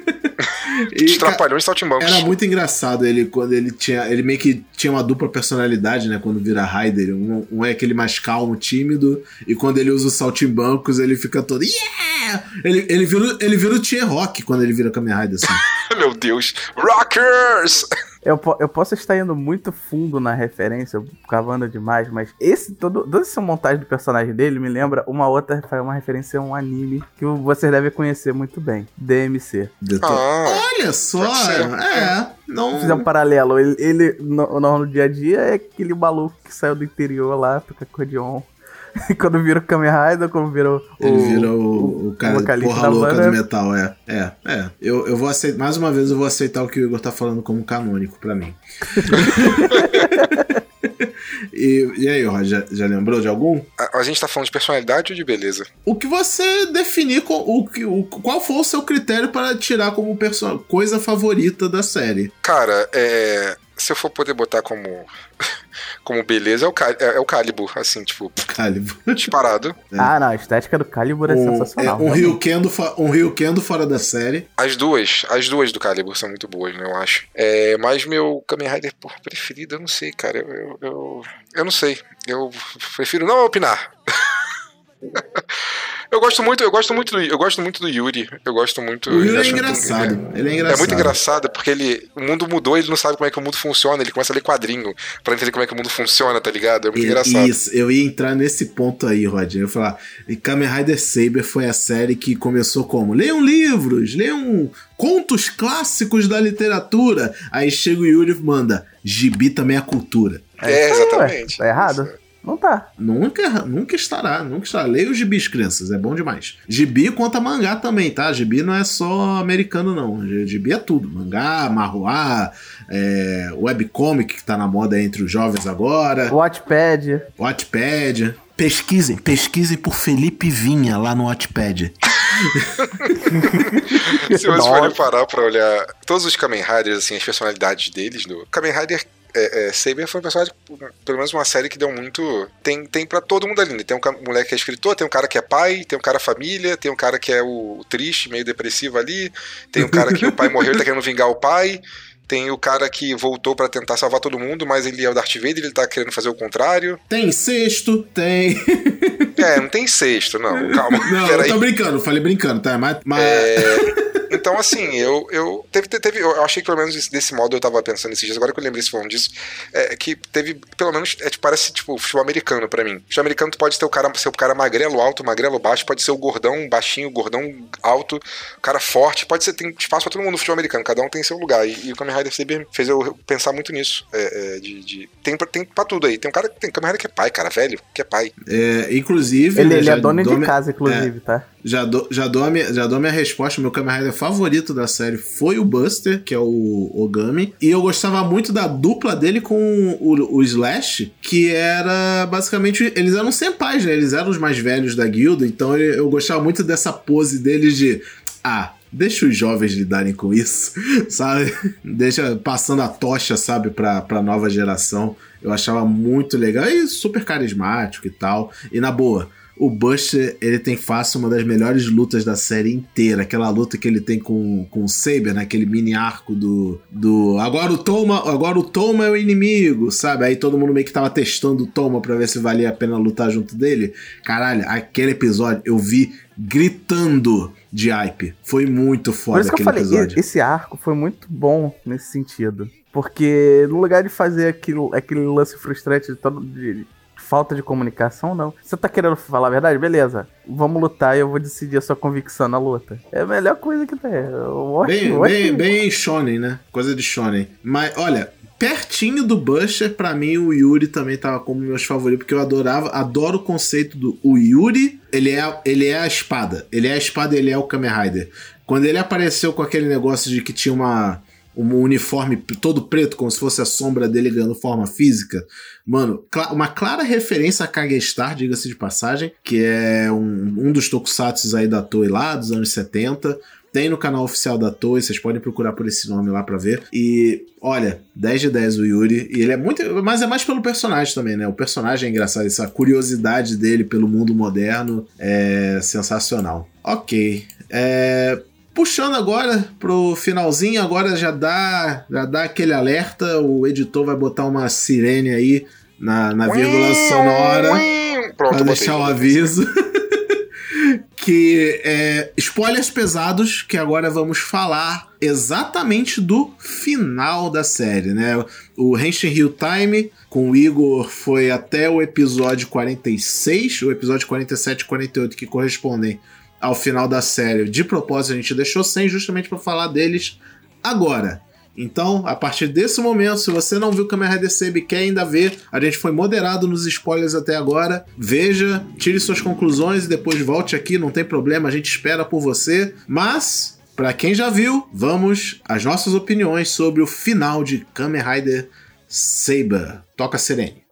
E, Os trapalhões saltimbancos. Era muito engraçado ele quando ele tinha. Ele meio que tinha uma dupla personalidade, né? Quando vira Raider. Um, um é aquele mais calmo, tímido. E quando ele usa os saltimbancos, ele fica todo. Yeah! Ele, ele, vira, ele vira o Tier Rock quando ele vira Kamen Rider, assim. <laughs> Meu Deus. Rockers! <laughs> Eu, eu posso estar indo muito fundo na referência, cavando demais, mas esse todo, toda essa montagem do personagem dele me lembra uma outra, uma referência a um anime que vocês devem conhecer muito bem, DMC. Ah, Olha só! É. Não. Fizer um paralelo, ele, ele no, no, no dia a dia é aquele maluco que saiu do interior lá, toca acordeon. <laughs> Quando vira o Kamen Rider, quando vira o. Ele vira o, o cara vocalista porra louca banda. do metal, é. É, é. Eu, eu vou aceitar. Mais uma vez eu vou aceitar o que o Igor tá falando como canônico pra mim. <laughs> e, e aí, Roger, já, já lembrou de algum? a, a gente tá falando de personalidade ou de beleza? O que você definir com o, que- o qual for o seu critério para tirar como perso- coisa favorita da série. Cara, é. Se eu for poder botar como. Como beleza, é o, Cal- é, é o Calibur, assim, tipo, Calibur. disparado. Ah, não, a estética do Calibur é Um, sensacional. é, um. Ryukendo, fa- um Ryukendo fora da série. As duas, as duas do Calibur são muito boas, né, eu acho. É, mas meu Kamen Rider porra, preferido, eu não sei, cara. Eu, eu, eu, eu não sei. Eu prefiro não opinar. <laughs> Eu gosto muito, eu gosto muito do, eu gosto muito do Yuri. Eu gosto muito. O Yuri é engraçado. muito- Ele é É engraçado. muito engraçado porque ele, o mundo mudou, ele não sabe como é que o mundo funciona, ele começa a ler quadrinho pra entender como é que o mundo funciona, tá ligado? É muito E- engraçado. Isso, eu ia entrar nesse ponto aí, Rod. Eu ia falar, e Kamen Rider Saber foi a série que começou como? Leiam livros, leiam contos clássicos da literatura. Aí chega o Yuri e manda, gibi também é cultura. É, ué. exatamente. Tá errado? Não tá. Nunca, nunca estará, nunca estará. Leia os gibis, crianças, é bom demais. Gibi conta mangá também, tá? Gibi não é só americano, não. Gibi é tudo. Mangá, marruá, é, webcomic, que tá na moda entre os jovens agora. Watchpad. Wattpad. Pesquisem, pesquisem por Felipe Vinha lá no Wattpad. Se você Nossa. for parar pra olhar todos os Kamen Riders, assim, as personalidades deles, do Kamen Rider é, é, Saber foi um personagem, pelo menos uma série que deu muito. Tem, tem pra todo mundo ali, né? Tem um moleque que é escritor, tem um cara que é pai, tem um cara família, tem um cara que é o, triste, meio depressivo ali, tem um cara que o pai morreu e tá querendo vingar o pai. Tem o cara que voltou pra tentar salvar todo mundo, mas ele é o Darth Vader, ele tá querendo fazer o contrário. Tem sexto, tem. <laughs> É, não tem sexto, não, <laughs> calma. Não, eu tô brincando, falei brincando, tá? Mas. mas... É, <laughs> então, assim, eu, eu teve, teve. Eu achei que pelo menos desse, modo eu tava pensando esses dias, agora que eu lembrei se falando disso, é, que teve, pelo menos, é, tipo, parece tipo futebol americano pra mim. Futebol americano tu pode ter o cara, ser o cara magrelo alto, magrelo baixo, pode ser o gordão baixinho, gordão alto, o cara forte, pode ser, tem espaço pra todo mundo no futebol americano, cada um tem seu lugar. E, e o Kamen Rider Saber fez eu pensar muito nisso. é, é, de, de- tem, pra, tem pra tudo aí. Tem um cara que tem Kamen Rider que é pai, cara, velho, que é pai. É, inclusive. Ele, né, ele é dono de minha- casa, inclusive, tá? Já dou, já, dou a minha, já dou a minha resposta. Meu Kamen Rider favorito da série foi o Buster, que é o Ogami. E eu gostava muito da dupla dele com o, o Slash, que era basicamente. Eles eram senpais, né? Eles eram os mais velhos da guilda. Então eu, eu gostava muito dessa pose deles de. Ah. Deixa os jovens lidarem com isso, <laughs> sabe? Deixa passando a tocha, sabe, pra, pra nova geração. Eu achava muito legal e super carismático e tal. E na boa, o Buster, ele tem fácil uma das melhores lutas da série inteira. Aquela luta que ele tem com, com o Saber, naquele mini arco do, do. Agora o Toma, agora o Toma é o inimigo, sabe? Aí todo mundo meio que tava testando o Toma pra ver se valia a pena lutar junto dele. Caralho, aquele episódio eu vi gritando de hype. Foi muito Por foda isso que eu aquele falei, episódio. esse arco foi muito bom nesse sentido. Porque no lugar de fazer aquilo, aquele lance frustrante de, todo, de falta de comunicação, não. Você tá querendo falar a verdade? Beleza. Vamos lutar e eu vou decidir a sua convicção na luta. É a melhor coisa que tem. Eu Bem, acho- eu bem, bem shonen, né? Coisa de shonen. Mas, olha, pertinho do Buster, pra mim o Yuri também tava como meus favoritos, porque eu adorava, adoro o conceito do o Yuri, ele é, ele é a espada. Ele é a espada e ele é o Kamen Rider. Quando ele apareceu com aquele negócio de que tinha uma um uniforme todo preto, como se fosse a sombra dele ganhando forma física. Mano, uma clara referência a Kagestar, diga-se de passagem, que é um, um dos tokusatsus aí da Toei lá, dos anos 70. Tem no canal oficial da Toei, vocês podem procurar por esse nome lá pra ver. E, olha, 10 de 10 o Yuri. E ele é muito. Mas é mais pelo personagem também, né? O personagem é engraçado, essa curiosidade dele pelo mundo moderno é sensacional. Ok. É. Puxando agora pro finalzinho, agora já dá, já dá aquele alerta. O editor vai botar uma sirene aí na, na vírgula sonora botei. deixar o aviso. <laughs> que é spoilers pesados, que agora vamos falar exatamente do final da série, né? O Henshin Hill Time com o Igor foi até o episódio 46, o episódio 47 e 48 que correspondem ao final da série. De propósito a gente deixou sem justamente para falar deles agora. Então, a partir desse momento, se você não viu Kamen Rider Saber e quer ainda ver, a gente foi moderado nos spoilers até agora. Veja, tire suas conclusões e depois volte aqui, não tem problema, a gente espera por você. Mas, para quem já viu, vamos às nossas opiniões sobre o final de Kamen Rider Saber. Toca a sirene.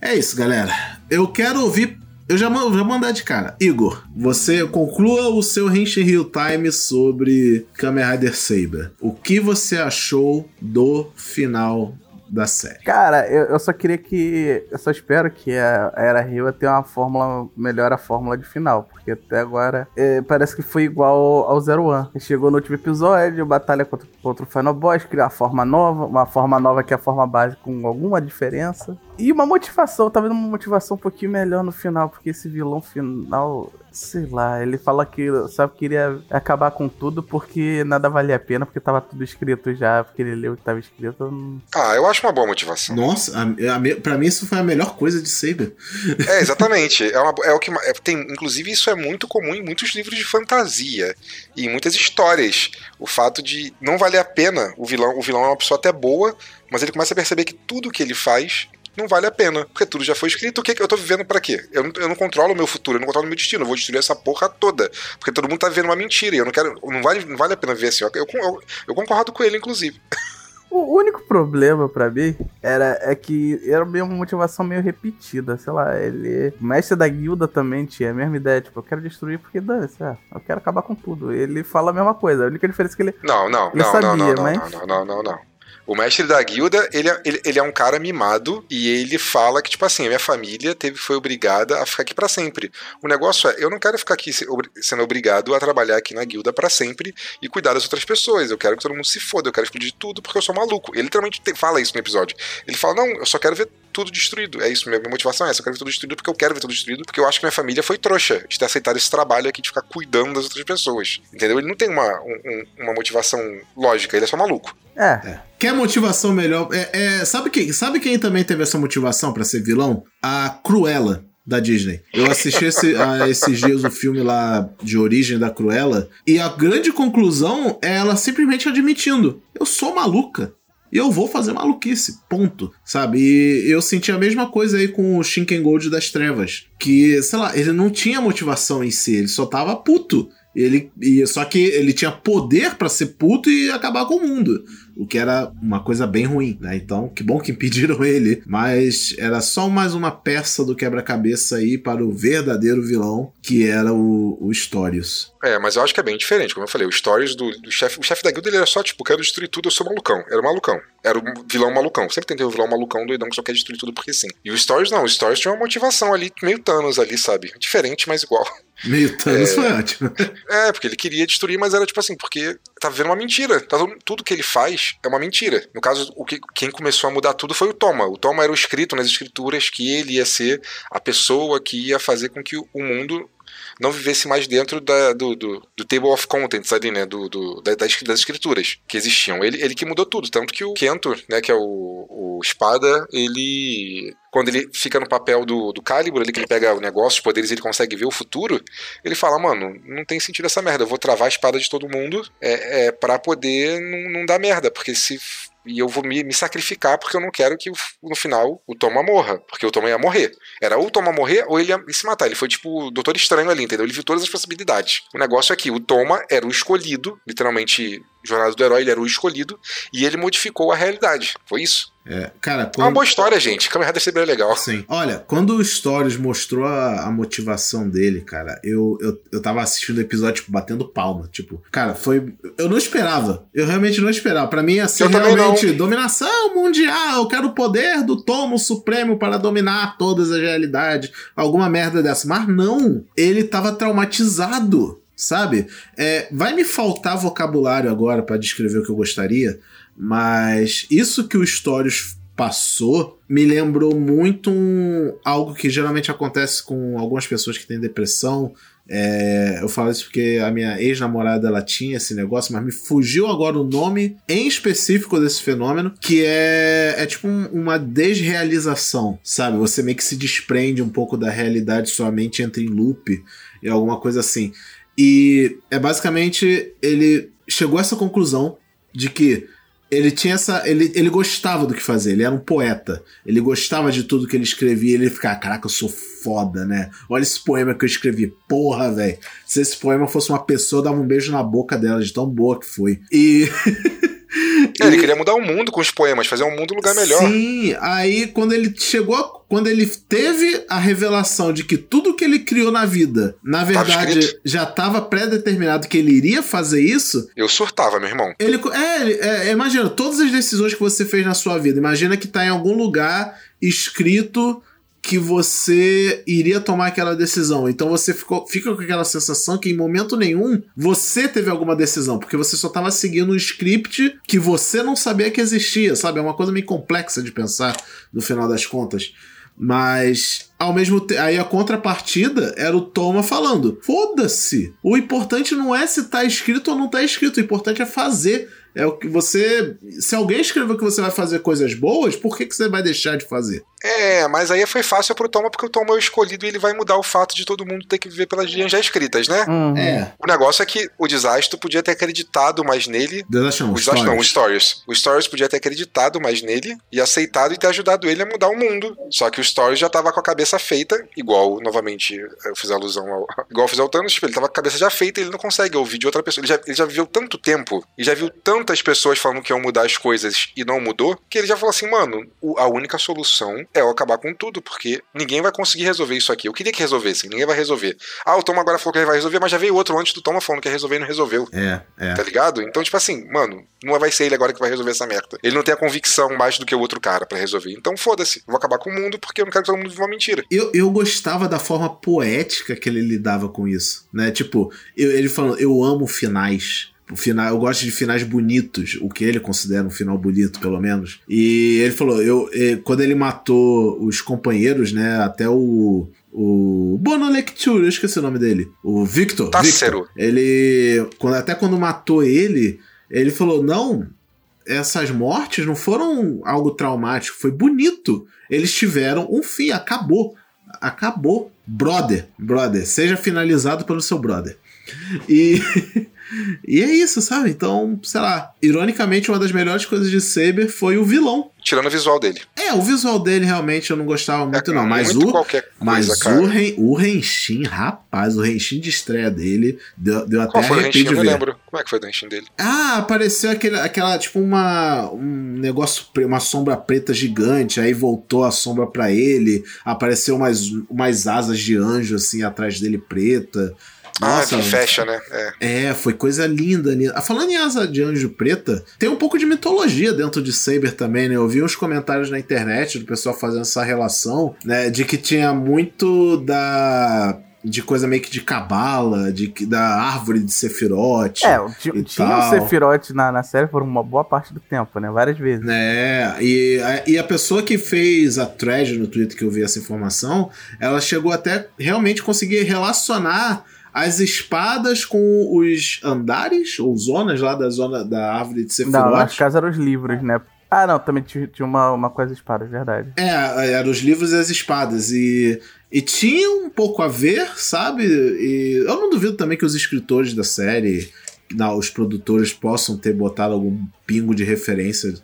É isso, galera. Eu quero ouvir. Eu já, já mandar de cara. Igor, você conclua o seu Henshin Hill Time sobre Kamen Rider Saber. O que você achou do final da série. Cara, eu, eu só queria que. Eu só espero que a Era Rio tenha uma fórmula. Melhor a fórmula de final. Porque até agora é, parece que foi igual ao Zero One. Chegou no último episódio, batalha contra, contra o Final Boss, criar uma forma nova. Uma forma nova que é a forma base com alguma diferença. E uma motivação, vendo uma motivação um pouquinho melhor no final, porque esse vilão final, sei lá, ele fala que só queria acabar com tudo porque nada valia a pena, porque tava tudo escrito já, porque ele leu o que tava escrito. Ah, eu acho uma boa motivação. Nossa, a, a, pra mim isso foi a melhor coisa de Saber. É, <laughs> exatamente. é, uma, é o que é, tem, inclusive isso é muito comum em muitos livros de fantasia e em muitas histórias. O fato de não valer a pena o vilão, o vilão é uma pessoa até boa, mas ele começa a perceber que tudo que ele faz não vale a pena, porque tudo já foi escrito. O que eu tô vivendo para quê? Eu não, eu não controlo o meu futuro, eu não controlo o meu destino, eu vou destruir essa porra toda, porque todo mundo tá vivendo uma mentira e eu não quero, não vale, não vale a pena ver assim. Eu, eu, eu concordo com ele, inclusive. <laughs> O único problema para mim era é que era uma motivação meio repetida, sei lá, ele, o mestre da guilda também tinha a mesma ideia, tipo, eu quero destruir porque dane é, eu quero acabar com tudo. Ele fala a mesma coisa, a única diferença é que ele Não, não, ele não, sabia, não, não, mas... não, não, não, não. O mestre da guilda, ele, é, ele, ele, é um cara mimado e ele fala que, tipo assim, a minha família teve, foi obrigada a ficar aqui para sempre. O negócio é, eu não quero ficar aqui sendo obrigado a trabalhar aqui na guilda para sempre e cuidar das outras pessoas. Eu quero que todo mundo se foda, eu quero explodir tudo porque eu sou maluco. Ele literalmente fala isso no episódio. Ele fala, não, eu só quero ver tudo destruído. É isso, minha, minha motivação é essa. Eu quero ver tudo destruído porque eu quero ver tudo destruído, porque eu acho que minha família foi trouxa de ter aceitado esse trabalho aqui de ficar cuidando das outras pessoas. Entendeu? Ele não tem uma, um, uma motivação lógica, ele é só maluco. É. é. Quer motivação melhor? É, é, sabe, quem, sabe quem também teve essa motivação para ser vilão? A Cruella da Disney. Eu assisti esse, a esses dias o filme lá de origem da Cruella e a grande conclusão é ela simplesmente admitindo: eu sou maluca. E eu vou fazer maluquice, ponto, sabe? E eu senti a mesma coisa aí com o Shinken Gold das Trevas. Que, sei lá, ele não tinha motivação em si, ele só tava puto. Ele, e, só que ele tinha poder para ser puto e acabar com o mundo o que era uma coisa bem ruim, né? Então, que bom que impediram <laughs> ele, mas era só mais uma peça do quebra-cabeça aí para o verdadeiro vilão, que era o, o. É, mas eu acho que é bem diferente, como eu falei, o Stories do, do chefe, o chefe da guilda ele era só tipo, quero destruir tudo, eu sou malucão. Era o malucão. Era o vilão malucão. Sempre tentei o vilão malucão, doidão que só quer destruir tudo porque sim. E o Stories não, o Stories tinha uma motivação ali, meio Thanos ali, sabe? Diferente, mas igual. <laughs> Meio Thanos é, foi ótimo. É, porque ele queria destruir, mas era tipo assim, porque tá vendo uma mentira. Tá, tudo que ele faz é uma mentira. No caso, o que, quem começou a mudar tudo foi o Toma. O Toma era o escrito nas escrituras que ele ia ser a pessoa que ia fazer com que o mundo não vivesse mais dentro da, do, do, do, table of contents ali, né, do, do das, das, escrituras que existiam. Ele, ele que mudou tudo, tanto que o Kento, né, que é o, o espada, ele quando ele fica no papel do, do Calibur, ali que ele pega o negócio, os poderes, ele consegue ver o futuro, ele fala, mano, não tem sentido essa merda, eu vou travar a espada de todo mundo é, é para poder não, não dar merda, porque se e eu vou me, me, sacrificar porque eu não quero que no final o Toma morra, porque o Toma ia morrer. Era ou o Toma morrer ou ele ia se matar. Ele foi tipo o Doutor Estranho ali, entendeu? Ele viu todas as possibilidades. O negócio é que o Toma era o escolhido, literalmente, Jornada do Herói, ele era o escolhido, e ele modificou a realidade. Foi isso. É, cara, quando... é uma boa história, gente. Kamen Rider sempre é legal. Sim. Olha, quando o Stories mostrou a, a, motivação dele, cara, eu, eu, eu tava assistindo o episódio, tipo, batendo palma. Tipo, cara, foi. Eu não esperava. Eu realmente não esperava. Para mim, assim, realmente, dominação mundial. Eu quero o poder do Tomo Supremo para dominar todas as realidades. Alguma merda dessa. Mas não. Ele tava traumatizado. Sabe? É, vai me faltar vocabulário agora para descrever o que eu gostaria, mas isso que o Stories passou me lembrou muito um, algo que geralmente acontece com algumas pessoas que têm depressão. É, eu falo isso porque a minha ex-namorada ela tinha esse negócio, mas me fugiu agora o nome em específico desse fenômeno, que é, é tipo um, uma desrealização, sabe? Você meio que se desprende um pouco da realidade, sua mente entra em loop e alguma coisa assim. E é basicamente ele chegou a essa conclusão de que ele tinha essa. Ele, ele gostava do que fazer, ele era um poeta. Ele gostava de tudo que ele escrevia. Ele ficava, caraca, eu sou foda, né? Olha esse poema que eu escrevi. Porra, velho. Se esse poema fosse uma pessoa, eu dava um beijo na boca dela, de tão boa que foi. E. É, <laughs> ele queria mudar o mundo com os poemas, fazer um mundo um lugar melhor. Sim, aí quando ele chegou, quando ele teve a revelação de que tudo que ele criou na vida, na verdade, escrito. já estava pré-determinado que ele iria fazer isso, Eu surtava, meu irmão. ele. É, ele- é, imagina, todas as decisões que você fez na sua vida, imagina que tá em algum lugar escrito que você iria tomar aquela decisão. Então você ficou, fica com aquela sensação que em momento nenhum você teve alguma decisão, porque você só estava seguindo um script que você não sabia que existia, sabe? É uma coisa meio complexa de pensar no final das contas. Mas, ao mesmo tempo, aí a contrapartida era o Toma falando: foda-se. O importante não é se tá escrito ou não tá escrito, o importante é fazer. É o que você. Se alguém escreveu que você vai fazer coisas boas, por que, que você vai deixar de fazer? É, mas aí foi fácil pro Toma, porque o Toma é o escolhido e ele vai mudar o fato de todo mundo ter que viver pelas linhas já escritas, né? Uhum. É. O negócio é que o Desastro podia ter acreditado mais nele. Desastre não, O Desastre não, o stories. O Stories podia ter acreditado mais nele e aceitado e ter ajudado ele a mudar o mundo. Só que o Stories já tava com a cabeça feita, igual, novamente, eu fiz alusão ao. <laughs> Igual eu fiz ao Thanos, tipo, ele tava com a cabeça já feita e ele não consegue ouvir de outra pessoa. Ele já, ele já viveu tanto tempo e já viu tantas pessoas falando que iam mudar as coisas e não mudou, que ele já falou assim, mano, a única solução é eu acabar com tudo, porque ninguém vai conseguir resolver isso aqui. Eu queria que resolvesse, ninguém vai resolver. Ah, o Toma agora falou que ele vai resolver, mas já veio outro antes do Toma falando que ia resolver e não resolveu. É, é. Tá ligado? Então, tipo assim, mano, não vai ser ele agora que vai resolver essa merda. Ele não tem a convicção mais do que o outro cara pra resolver. Então, foda-se. Vou acabar com o mundo porque eu não quero que todo mundo viva uma mentira. Eu, eu gostava da forma poética que ele lidava com isso, né? Tipo, eu- ele falando, eu amo finais. O final, eu gosto de finais bonitos, o que ele considera um final bonito, pelo menos. E ele falou, eu, eh, quando ele matou os companheiros, né? Até o. O Bono Lecture, eu esqueci o nome dele. O Victor. Tácero. Victor. Ele. Quando, até quando matou ele, ele falou: não, essas mortes não foram algo traumático, foi bonito. Eles tiveram um fim, acabou. Acabou. Brother, brother, seja finalizado pelo seu brother. E, <laughs> e é isso, sabe? Então, sei lá, ironicamente, uma das melhores coisas de Saber foi o vilão. Tirando o visual dele. É, o visual dele realmente eu não gostava muito, não. Mas muito o, qualquer coisa, mas cara. o, Ren, o Renshin, rapaz, o Renshin de estreia dele deu, deu até Qual foi o de Eu não lembro. Como é que foi o Henshin dele? Ah, apareceu aquele, aquela, tipo, uma, um negócio, uma sombra preta gigante, aí voltou a sombra pra ele, apareceu umas, umas asas de anjo, assim, atrás dele preta. Nossa, ah, que fecha, né? É. é, foi coisa linda. linda. Ah, Falando em asa de anjo preta, tem um pouco de mitologia dentro de Saber também, né? Eu vi uns comentários na internet do pessoal fazendo essa relação, né? De que tinha muito da. de coisa meio que de cabala, de, que- da árvore de Sephiroth. É, e tinha tal. o Sephiroth na, na série por uma boa parte do tempo, né? Várias vezes. É, e a, e a pessoa que fez a thread no Twitter que eu vi essa informação, ela chegou até realmente conseguir relacionar as espadas com os andares ou zonas lá da zona da árvore de Não, Sephiroth. nas casas eram os livros, né? Ah, não, também tinha, uma, uma coisa espada, verdade. É, eram os livros e as espadas. E, e tinha um pouco a ver, sabe? E eu não duvido também que os escritores da série, não, os produtores, possam ter botado algum pingo de referência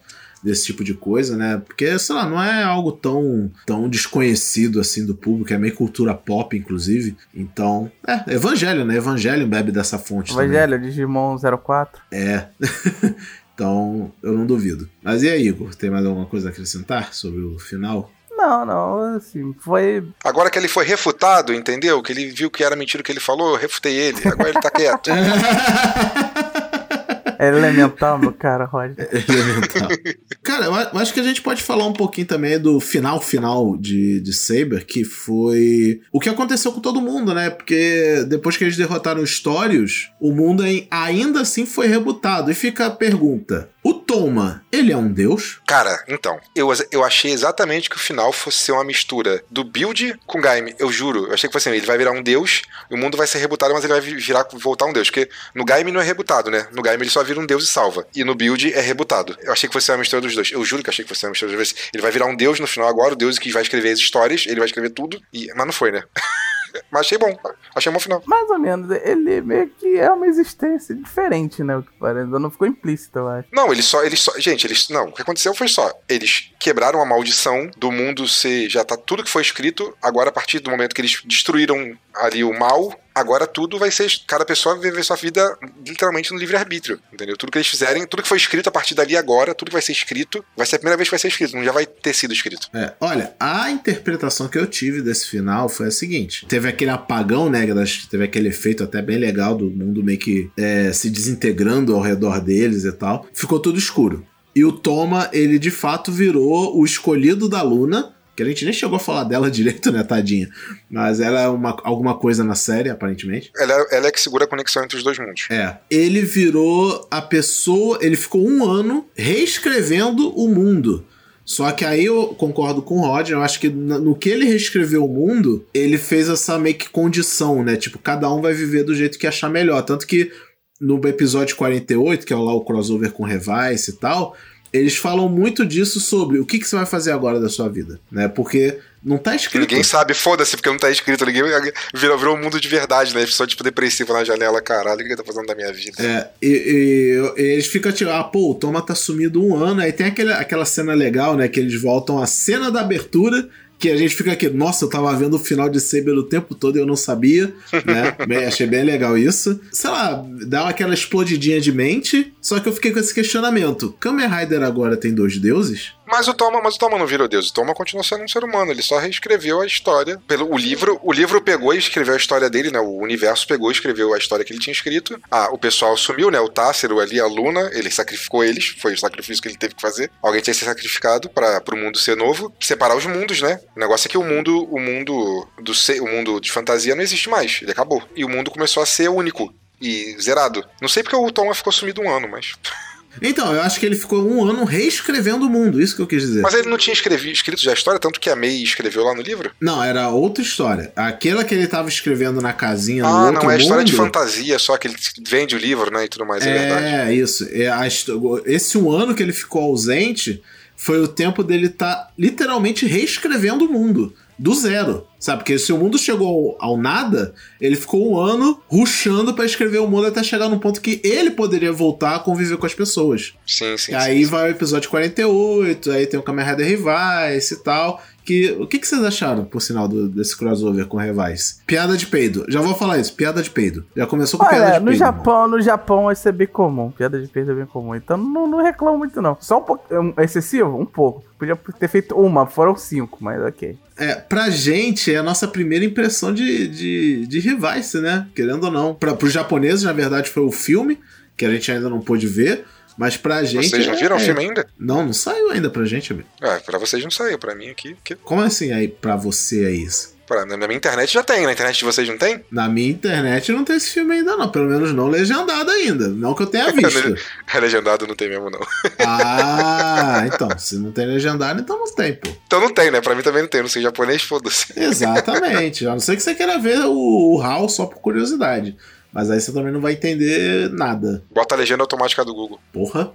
desse tipo de coisa, né? Porque, sei lá, não é algo tão, tão desconhecido assim do público, é meio cultura pop, inclusive. Então, é, Evangelho, né? Evangelho bebe dessa fonte também. Evangelho, Digimon 04. É. <laughs> então, eu não duvido. Mas e aí, Igor? Tem mais alguma coisa a acrescentar sobre o final? Não, não, assim, foi. Agora que ele foi refutado, entendeu? Que ele viu que era mentira o que ele falou, eu refutei ele. Agora ele tá quieto. <laughs> É elemental, meu cara, Roger. Elemental. <laughs> Cara, eu acho que a gente pode falar um pouquinho também do final final de, de Saber, que foi o que aconteceu com todo mundo, né? Porque depois que eles derrotaram os Torios, o mundo ai- ainda assim foi rebutado. E fica a pergunta: o Toma, ele é um deus? Cara, então, eu, eu achei exatamente que o final fosse ser uma mistura do build com Gaime. Eu juro, eu achei que fosse assim, ele vai virar um deus, o mundo vai ser rebutado, mas ele vai vi- virar, voltar um deus. Porque no Gaime não é rebutado, né? No Gaime ele só vira um deus e salva. E no build é rebutado. Eu achei que fosse uma mistura dos dois. Eu juro que achei que fosse uma mistura dos dois. Ele vai virar um deus no final agora, o deus que vai escrever as histórias, ele vai escrever tudo, e... mas não foi, né? <laughs> mas achei bom. Achei bom final. Mais ou menos, ele meio que é uma existência diferente, né? O que parece. Não ficou implícito, eu acho. Não, eles só, eles só. Gente, eles. Não, o que aconteceu foi só. Eles quebraram a maldição do mundo ser. Já tá tudo que foi escrito. Agora, a partir do momento que eles destruíram ali o mal, agora tudo vai ser. Cada pessoa vai viver sua vida literalmente no livre-arbítrio, entendeu? Tudo que eles fizerem, tudo que foi escrito a partir dali agora, tudo que vai ser escrito, vai ser a primeira vez que vai ser escrito, não já vai ter sido escrito. É, olha, a interpretação que eu tive desse final foi a seguinte: teve aquele apagão, né? Teve aquele efeito até bem legal do mundo meio que é, se desintegrando ao redor deles e tal. Ficou tudo escuro. E o Toma, ele de fato virou o escolhido da Luna que a gente nem chegou a falar dela <laughs> direito, né, tadinha? Mas ela é uma, alguma coisa na série, aparentemente. Ela, ela é que segura a conexão entre os dois mundos. É. Ele virou a pessoa. Ele ficou um ano reescrevendo o mundo. Só que aí eu concordo com o Roger, eu acho que no que ele reescreveu o mundo, ele fez essa meio que condição, né? Tipo, cada um vai viver do jeito que achar melhor. Tanto que no episódio 48, que é lá o crossover com Revice e tal, eles falam muito disso sobre o que, que você vai fazer agora da sua vida, né? Porque não tá escrito. Ninguém sabe, foda-se, porque não tá escrito. Ninguém virou, virou um mundo de verdade, né? Só tipo depressivo na janela, caralho, o que tá fazendo da minha vida? É, e, e, e eles ficam tipo, ah, pô, o Toma tá sumido um ano. Aí tem aquele, aquela cena legal, né? Que eles voltam à cena da abertura que a gente fica aqui, nossa, eu tava vendo o final de Saber o tempo todo e eu não sabia, né? <laughs> bem, achei bem legal isso. Sei lá, dá aquela explodidinha de mente, só que eu fiquei com esse questionamento. Kamen Rider agora tem dois deuses? Mas o Toma, mas o Toma não virou Deus. O Toma continua sendo um ser humano. Ele só reescreveu a história. Pelo, o livro, o livro pegou e escreveu a história dele, né? O universo pegou e escreveu a história que ele tinha escrito. Ah, o pessoal sumiu, né? O Tássero ali, a Luna, ele sacrificou eles. Foi o sacrifício que ele teve que fazer. Alguém tinha que ser sacrificado para o mundo ser novo, separar os mundos, né? O negócio é que o mundo, o mundo do o mundo de fantasia não existe mais. Ele acabou. E o mundo começou a ser único e zerado. Não sei porque o Toma ficou sumido um ano, mas Então, eu acho que ele ficou um ano reescrevendo o mundo, isso que eu quis dizer. Mas ele não tinha escrevi, escrito já a história, tanto que a May escreveu lá no livro? Não, era outra história. Aquela que ele estava escrevendo na casinha ah, no não, é história mundo, de fantasia, só que ele vende o livro, né, e tudo mais, é, é verdade. É, isso. É, a, esse um ano que ele ficou ausente foi o tempo dele estar tá, literalmente reescrevendo o mundo do zero. Sabe? Porque se o mundo chegou ao, nada, ele ficou um ano ruxando para escrever o mundo até chegar num ponto que ele poderia voltar a conviver com as pessoas. Sim, sim. E aí sim, vai o episódio 48, aí tem o Kamen Rider Rivais e tal. Que, o que, que vocês acharam, por sinal, do, desse crossover com Revais? Piada de peido. Já vou falar isso, piada de peido. Já começou com Olha, piada de no peido. Japão, no Japão isso é bem comum. Piada de peido é bem comum. Então não, não reclamo muito, não. Só um pouco. É excessivo? Um pouco. Podia ter feito uma, foram cinco, mas ok. É, pra gente é a nossa primeira impressão de, de, de Revice, né? Querendo ou não. Pra, pros japoneses, na verdade, foi o filme, que a gente ainda não pôde ver. Mas pra gente. Vocês não viram é... o filme ainda? Não, não saiu ainda pra gente, amigo. É, pra vocês não saiu, pra mim aqui. Que... Como assim aí pra você é isso? Pra, na minha internet já tem, na internet de vocês não tem? Na minha internet não tem esse filme ainda, não. Pelo menos não legendado ainda. Não que eu tenha <laughs> visto. é legendado não tem mesmo, não. <laughs> Ah, então. Se não tem legendado, então não tem, pô. Então não tem, né? Pra mim também não tem. Não sei japonês, foda-se. Exatamente. A não ser que você queira ver o, o HAL só por curiosidade. Mas aí você também não vai entender nada. Bota a legenda automática do Google. Porra.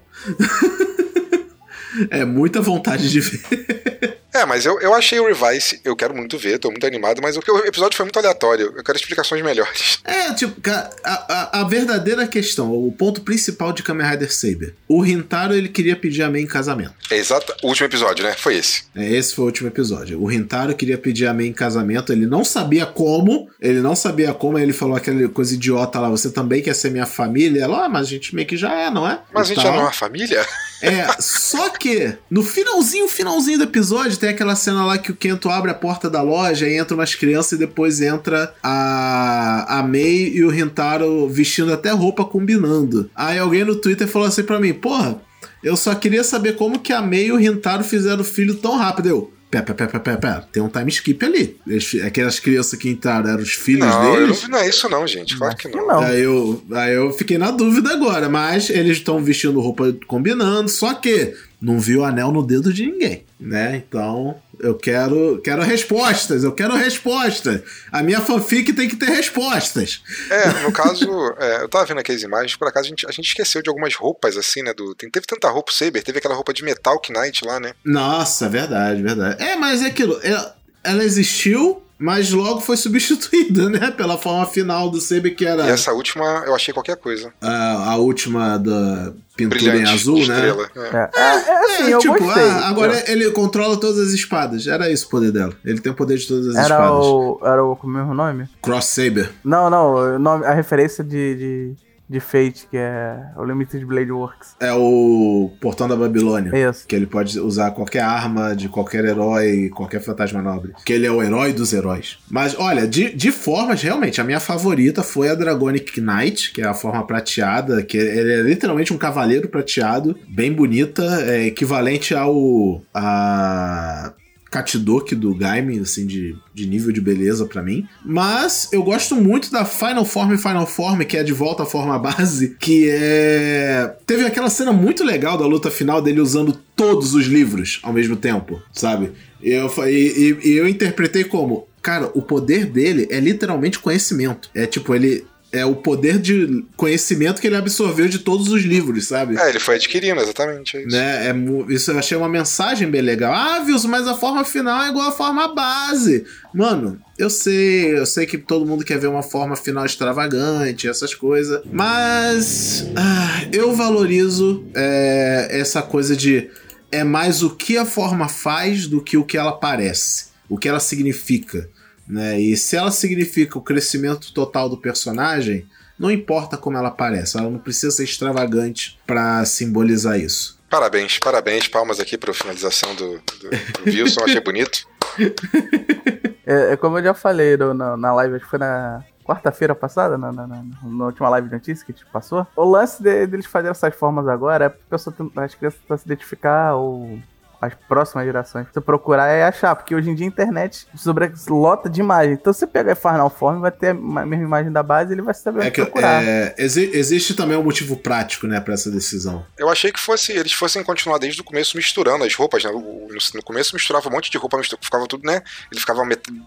<laughs> é muita vontade de ver. É, mas eu, eu achei o Revise, eu quero muito ver, tô muito animado, mas o, o episódio foi muito aleatório. Eu quero explicações melhores. É, tipo, a, a, a verdadeira questão, o ponto principal de Kamen Rider Saber. O Rintaro, ele queria pedir a Mei em casamento. É exato. O último episódio, né? Foi esse. É, esse foi o último episódio. O Rintaro queria pedir a Mei em casamento, ele não sabia como, ele não sabia como, aí ele falou aquela coisa idiota lá, você também quer ser minha família? Ela, ah, mas a gente meio que já é, não é? Mas e a gente tal. já não é uma família? É, só que no finalzinho, finalzinho do episódio, tem aquela cena lá que o Kento abre a porta da loja e entra umas crianças e depois entra a, a Mei e o Rintaro vestindo até roupa combinando. Aí alguém no Twitter falou assim pra mim, porra, eu só queria saber como que a Mei e o Rintaro fizeram o filho tão rápido. Eu, Pera, pera, pera, pera, pera. Tem um time skip ali. Eles, aquelas crianças que entraram eram os filhos não, deles. Eu não vi, não é isso, não, gente. Claro que não. não. Aí, eu, aí eu fiquei na dúvida agora, mas eles estão vestindo roupa combinando, só que não viu anel no dedo de ninguém, né? Então, eu quero, quero respostas, eu quero respostas. A minha fanfic tem que ter respostas. É, no caso, <laughs> é, eu tava vendo aquelas imagens, por acaso a gente, a gente esqueceu de algumas roupas assim, né? Do, tem, teve tanta roupa, o Saber, teve aquela roupa de Metal Knight lá, né? Nossa, verdade, verdade. É, mas é aquilo, ela, ela existiu, mas logo foi substituída, né? Pela forma final do Saber, que era. E essa última eu achei qualquer coisa. A, a última da pintura Brilhante, em azul, estrela. né? É. É, é, é assim, É, eu tipo, gostei. ah, agora ele controla todas as espadas. Era isso o poder dela. Ele tem o poder de todas as Era espadas. o. Era o. Como é o mesmo nome? Cross Saber. Não, não, nome, a referência de, de, de Fate, que é o Limited Blade Works. É o Portão da Babilônia. Isso. Que ele pode usar qualquer arma de qualquer herói, qualquer fantasma nobre. Que ele é o herói dos heróis. Mas olha, de, de formas, realmente, a minha favorita foi a Dragonic Knight, que é a forma prateada, que ele é literalmente um cavaleiro prateado, bem bonita, é equivalente ao. a. Katidoki do Gaime, assim, de, de nível de beleza pra mim. Mas eu gosto muito da Final Form Final Form, que é de volta à forma <laughs> base, que é. Teve aquela cena muito legal da luta final dele usando todos os livros ao mesmo tempo, sabe? Eu, e, e- e eu interpretei como, cara, o poder dele é literalmente conhecimento. É tipo, ele. É o poder de conhecimento que ele absorveu de todos os livros, sabe? É, ele foi adquirindo, exatamente. É isso. Né? É, isso eu achei uma mensagem bem legal. Ah, Wilson, mas a forma final é igual à forma base. Mano, eu sei, eu sei que todo mundo quer ver uma forma final extravagante, essas coisas. Mas ah, eu valorizo é, essa coisa de é mais o que a forma faz do que o que ela parece, o que ela significa. Né? E se ela significa o crescimento total do personagem, não importa como ela parece, ela não precisa ser extravagante pra simbolizar isso. Parabéns, parabéns, palmas aqui para a finalização do, do, do Wilson, achei bonito. <laughs> É, é como eu já falei no- na, na live, acho que foi na quarta-feira passada, na, na- na- na última live de notícia que a gente passou. O lance de- deles fazerem essas formas agora é porque a pessoa tem- as crianças tentam se identificar ou as próximas gerações. Você procurar e achar, porque hoje em dia a internet sobre lota de imagem. Então você pega a Final Form, vai ter a mesma imagem da base ele vai saber É onde que procurar. é, exi- existe também um motivo prático, né, para essa decisão. Eu achei que fosse eles fossem continuar desde o começo misturando as roupas, né? No, no começo misturava um monte de roupa, mistura- ficava tudo, né? Ele ficava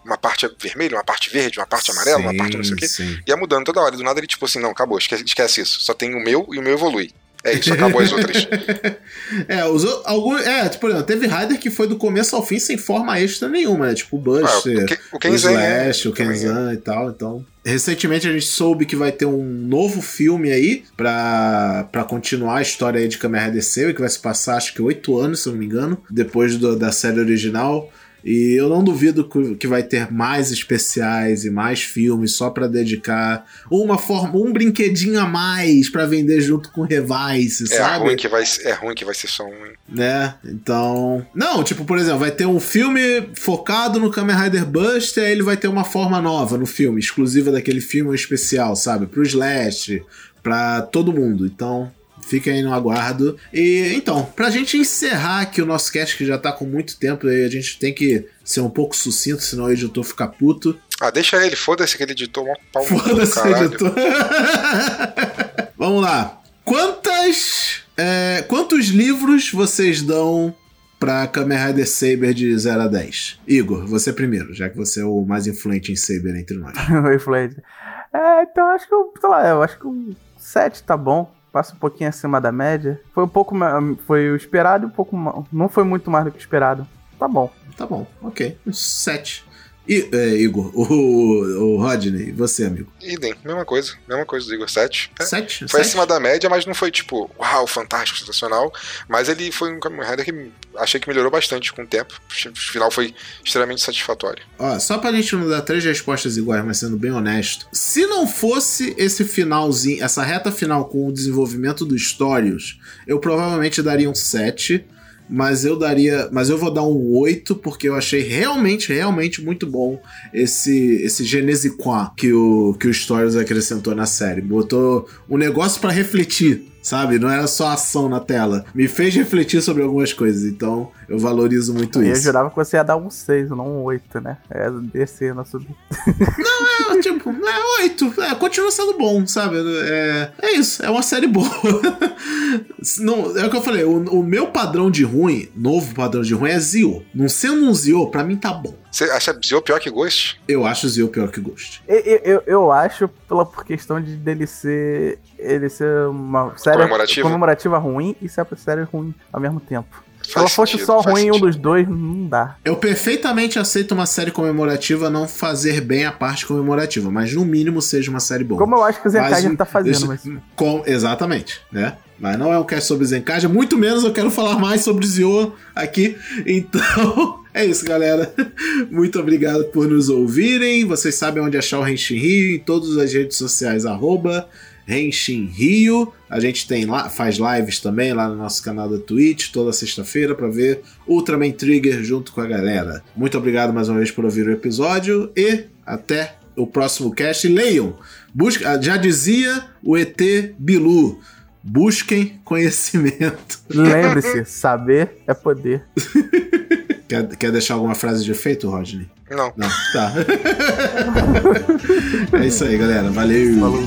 uma parte vermelha, uma parte verde, uma parte amarela, uma parte não sei o quê. Sim. Ia mudando toda hora. Do nada ele, tipo assim, não, acabou, esquece, esquece isso. Só tem o meu e o meu evolui. É isso, acabou as outras. <laughs> É, os, algum, é, tipo, teve Rider que foi do começo ao fim sem forma extra nenhuma, né? Tipo o Ah, Buster, o, Ken- o o né? Slash, o Também é. Kenzan e tal, então... Recentemente a gente soube que vai ter um novo filme aí pra, pra continuar a história aí de Kamen Rider que vai se passar acho que oito anos, se eu não me engano, depois do- da série original. E eu não duvido que- vai ter mais especiais e mais filmes só pra dedicar uma forma, um brinquedinho a mais pra vender junto com o Revice, É sabe? ruim, que vai, é ruim que vai ser só um. né? Então. Não, tipo, por exemplo, vai ter um filme focado no Kamen Rider Buster, aí ele vai ter uma forma nova no filme, exclusiva daquele filme especial, sabe? Pro Slash, pra todo mundo. Então. Fica aí no aguardo. E então, pra gente encerrar aqui o nosso cast, que já tá com muito tempo, aí a gente tem que ser um pouco sucinto, senão o editor fica puto. Ah, deixa ele, foda-se que ele editou um pau Foda-se, editor. <laughs> Vamos lá. Quantas. é, quantos livros vocês dão pra Kamen Rider Saber de 0 a 10? Igor, você primeiro, já que você é o mais influente em Saber entre nós. <laughs> Influente. É, então acho que eu, sei lá, eu acho que um 7 tá bom. Passa um pouquinho acima da média. Foi um pouco. Foi o esperado, um pouco. Não foi muito mais do que o esperado. Tá bom. Tá bom, ok. Uns 7. E, é, Igor, o, o Rodney, você, amigo? Idem, mesma coisa, mesma coisa do Igor 7. É, 7? Foi acima da média, mas não foi tipo, uau, fantástico, sensacional. Mas ele foi um Kamen Rider que achei que melhorou bastante com o tempo. O final foi extremamente satisfatório. Ó, só pra gente não dar três respostas iguais, mas sendo bem honesto. Se não fosse esse finalzinho, essa reta final com o desenvolvimento do Stories, eu provavelmente daria um 7. Mas eu daria. Mas eu vou dar um 8, porque eu achei realmente, realmente muito bom esse, esse Genesi que o, que o Stories acrescentou na série. Botou um negócio pra refletir, sabe? Não era só ação na tela. Me fez refletir sobre algumas coisas, então eu valorizo muito Eu isso. jurava que você ia dar um 6, não um 8, né? É descer na subida. <laughs> É, tipo, é 8. É, continua sendo bom, sabe? É, é isso, é uma série boa. <laughs> Não, é o que eu falei, o, o meu padrão de ruim, novo padrão de ruim, é Zio. Não sendo um Zio, pra mim tá bom. Você acha Zio pior que Ghost? Eu acho Zio pior que Ghost. Eu, eu, eu- acho, pela por questão de dele ser. Ele ser uma série Comemorativa? comemorativa ruim e ser uma série ruim ao mesmo tempo. Se ela fosse sentido, só faz ruim em um sentido. dos dois, não dá. Eu perfeitamente aceito uma série comemorativa não fazer bem a parte comemorativa, mas no mínimo seja uma série boa. Como eu acho que o Mas Zenkaiger um- tá fazendo, isso- mas. Com, exatamente, né? Mas não é um cast sobre Zencaja, muito menos eu quero falar mais sobre Zio aqui. Então, <laughs> é isso, galera. <laughs> Muito obrigado por nos ouvirem. Vocês sabem onde achar o Renshin Rio em todas as redes sociais, arroba Renshin Rio. A gente tem lá, faz lives também lá no nosso canal da Twitch toda sexta-feira para ver Ultraman Trigger junto com a galera. Muito obrigado mais uma vez por ouvir o episódio e até o próximo cast. Leiam, busca, já dizia o ET Bilu. Busquem conhecimento. Lembre-se, saber é poder. <laughs> Quer, quer deixar alguma frase de efeito, Rodney? Não. Não, tá. <laughs> é isso aí, galera. Valeu. Falou.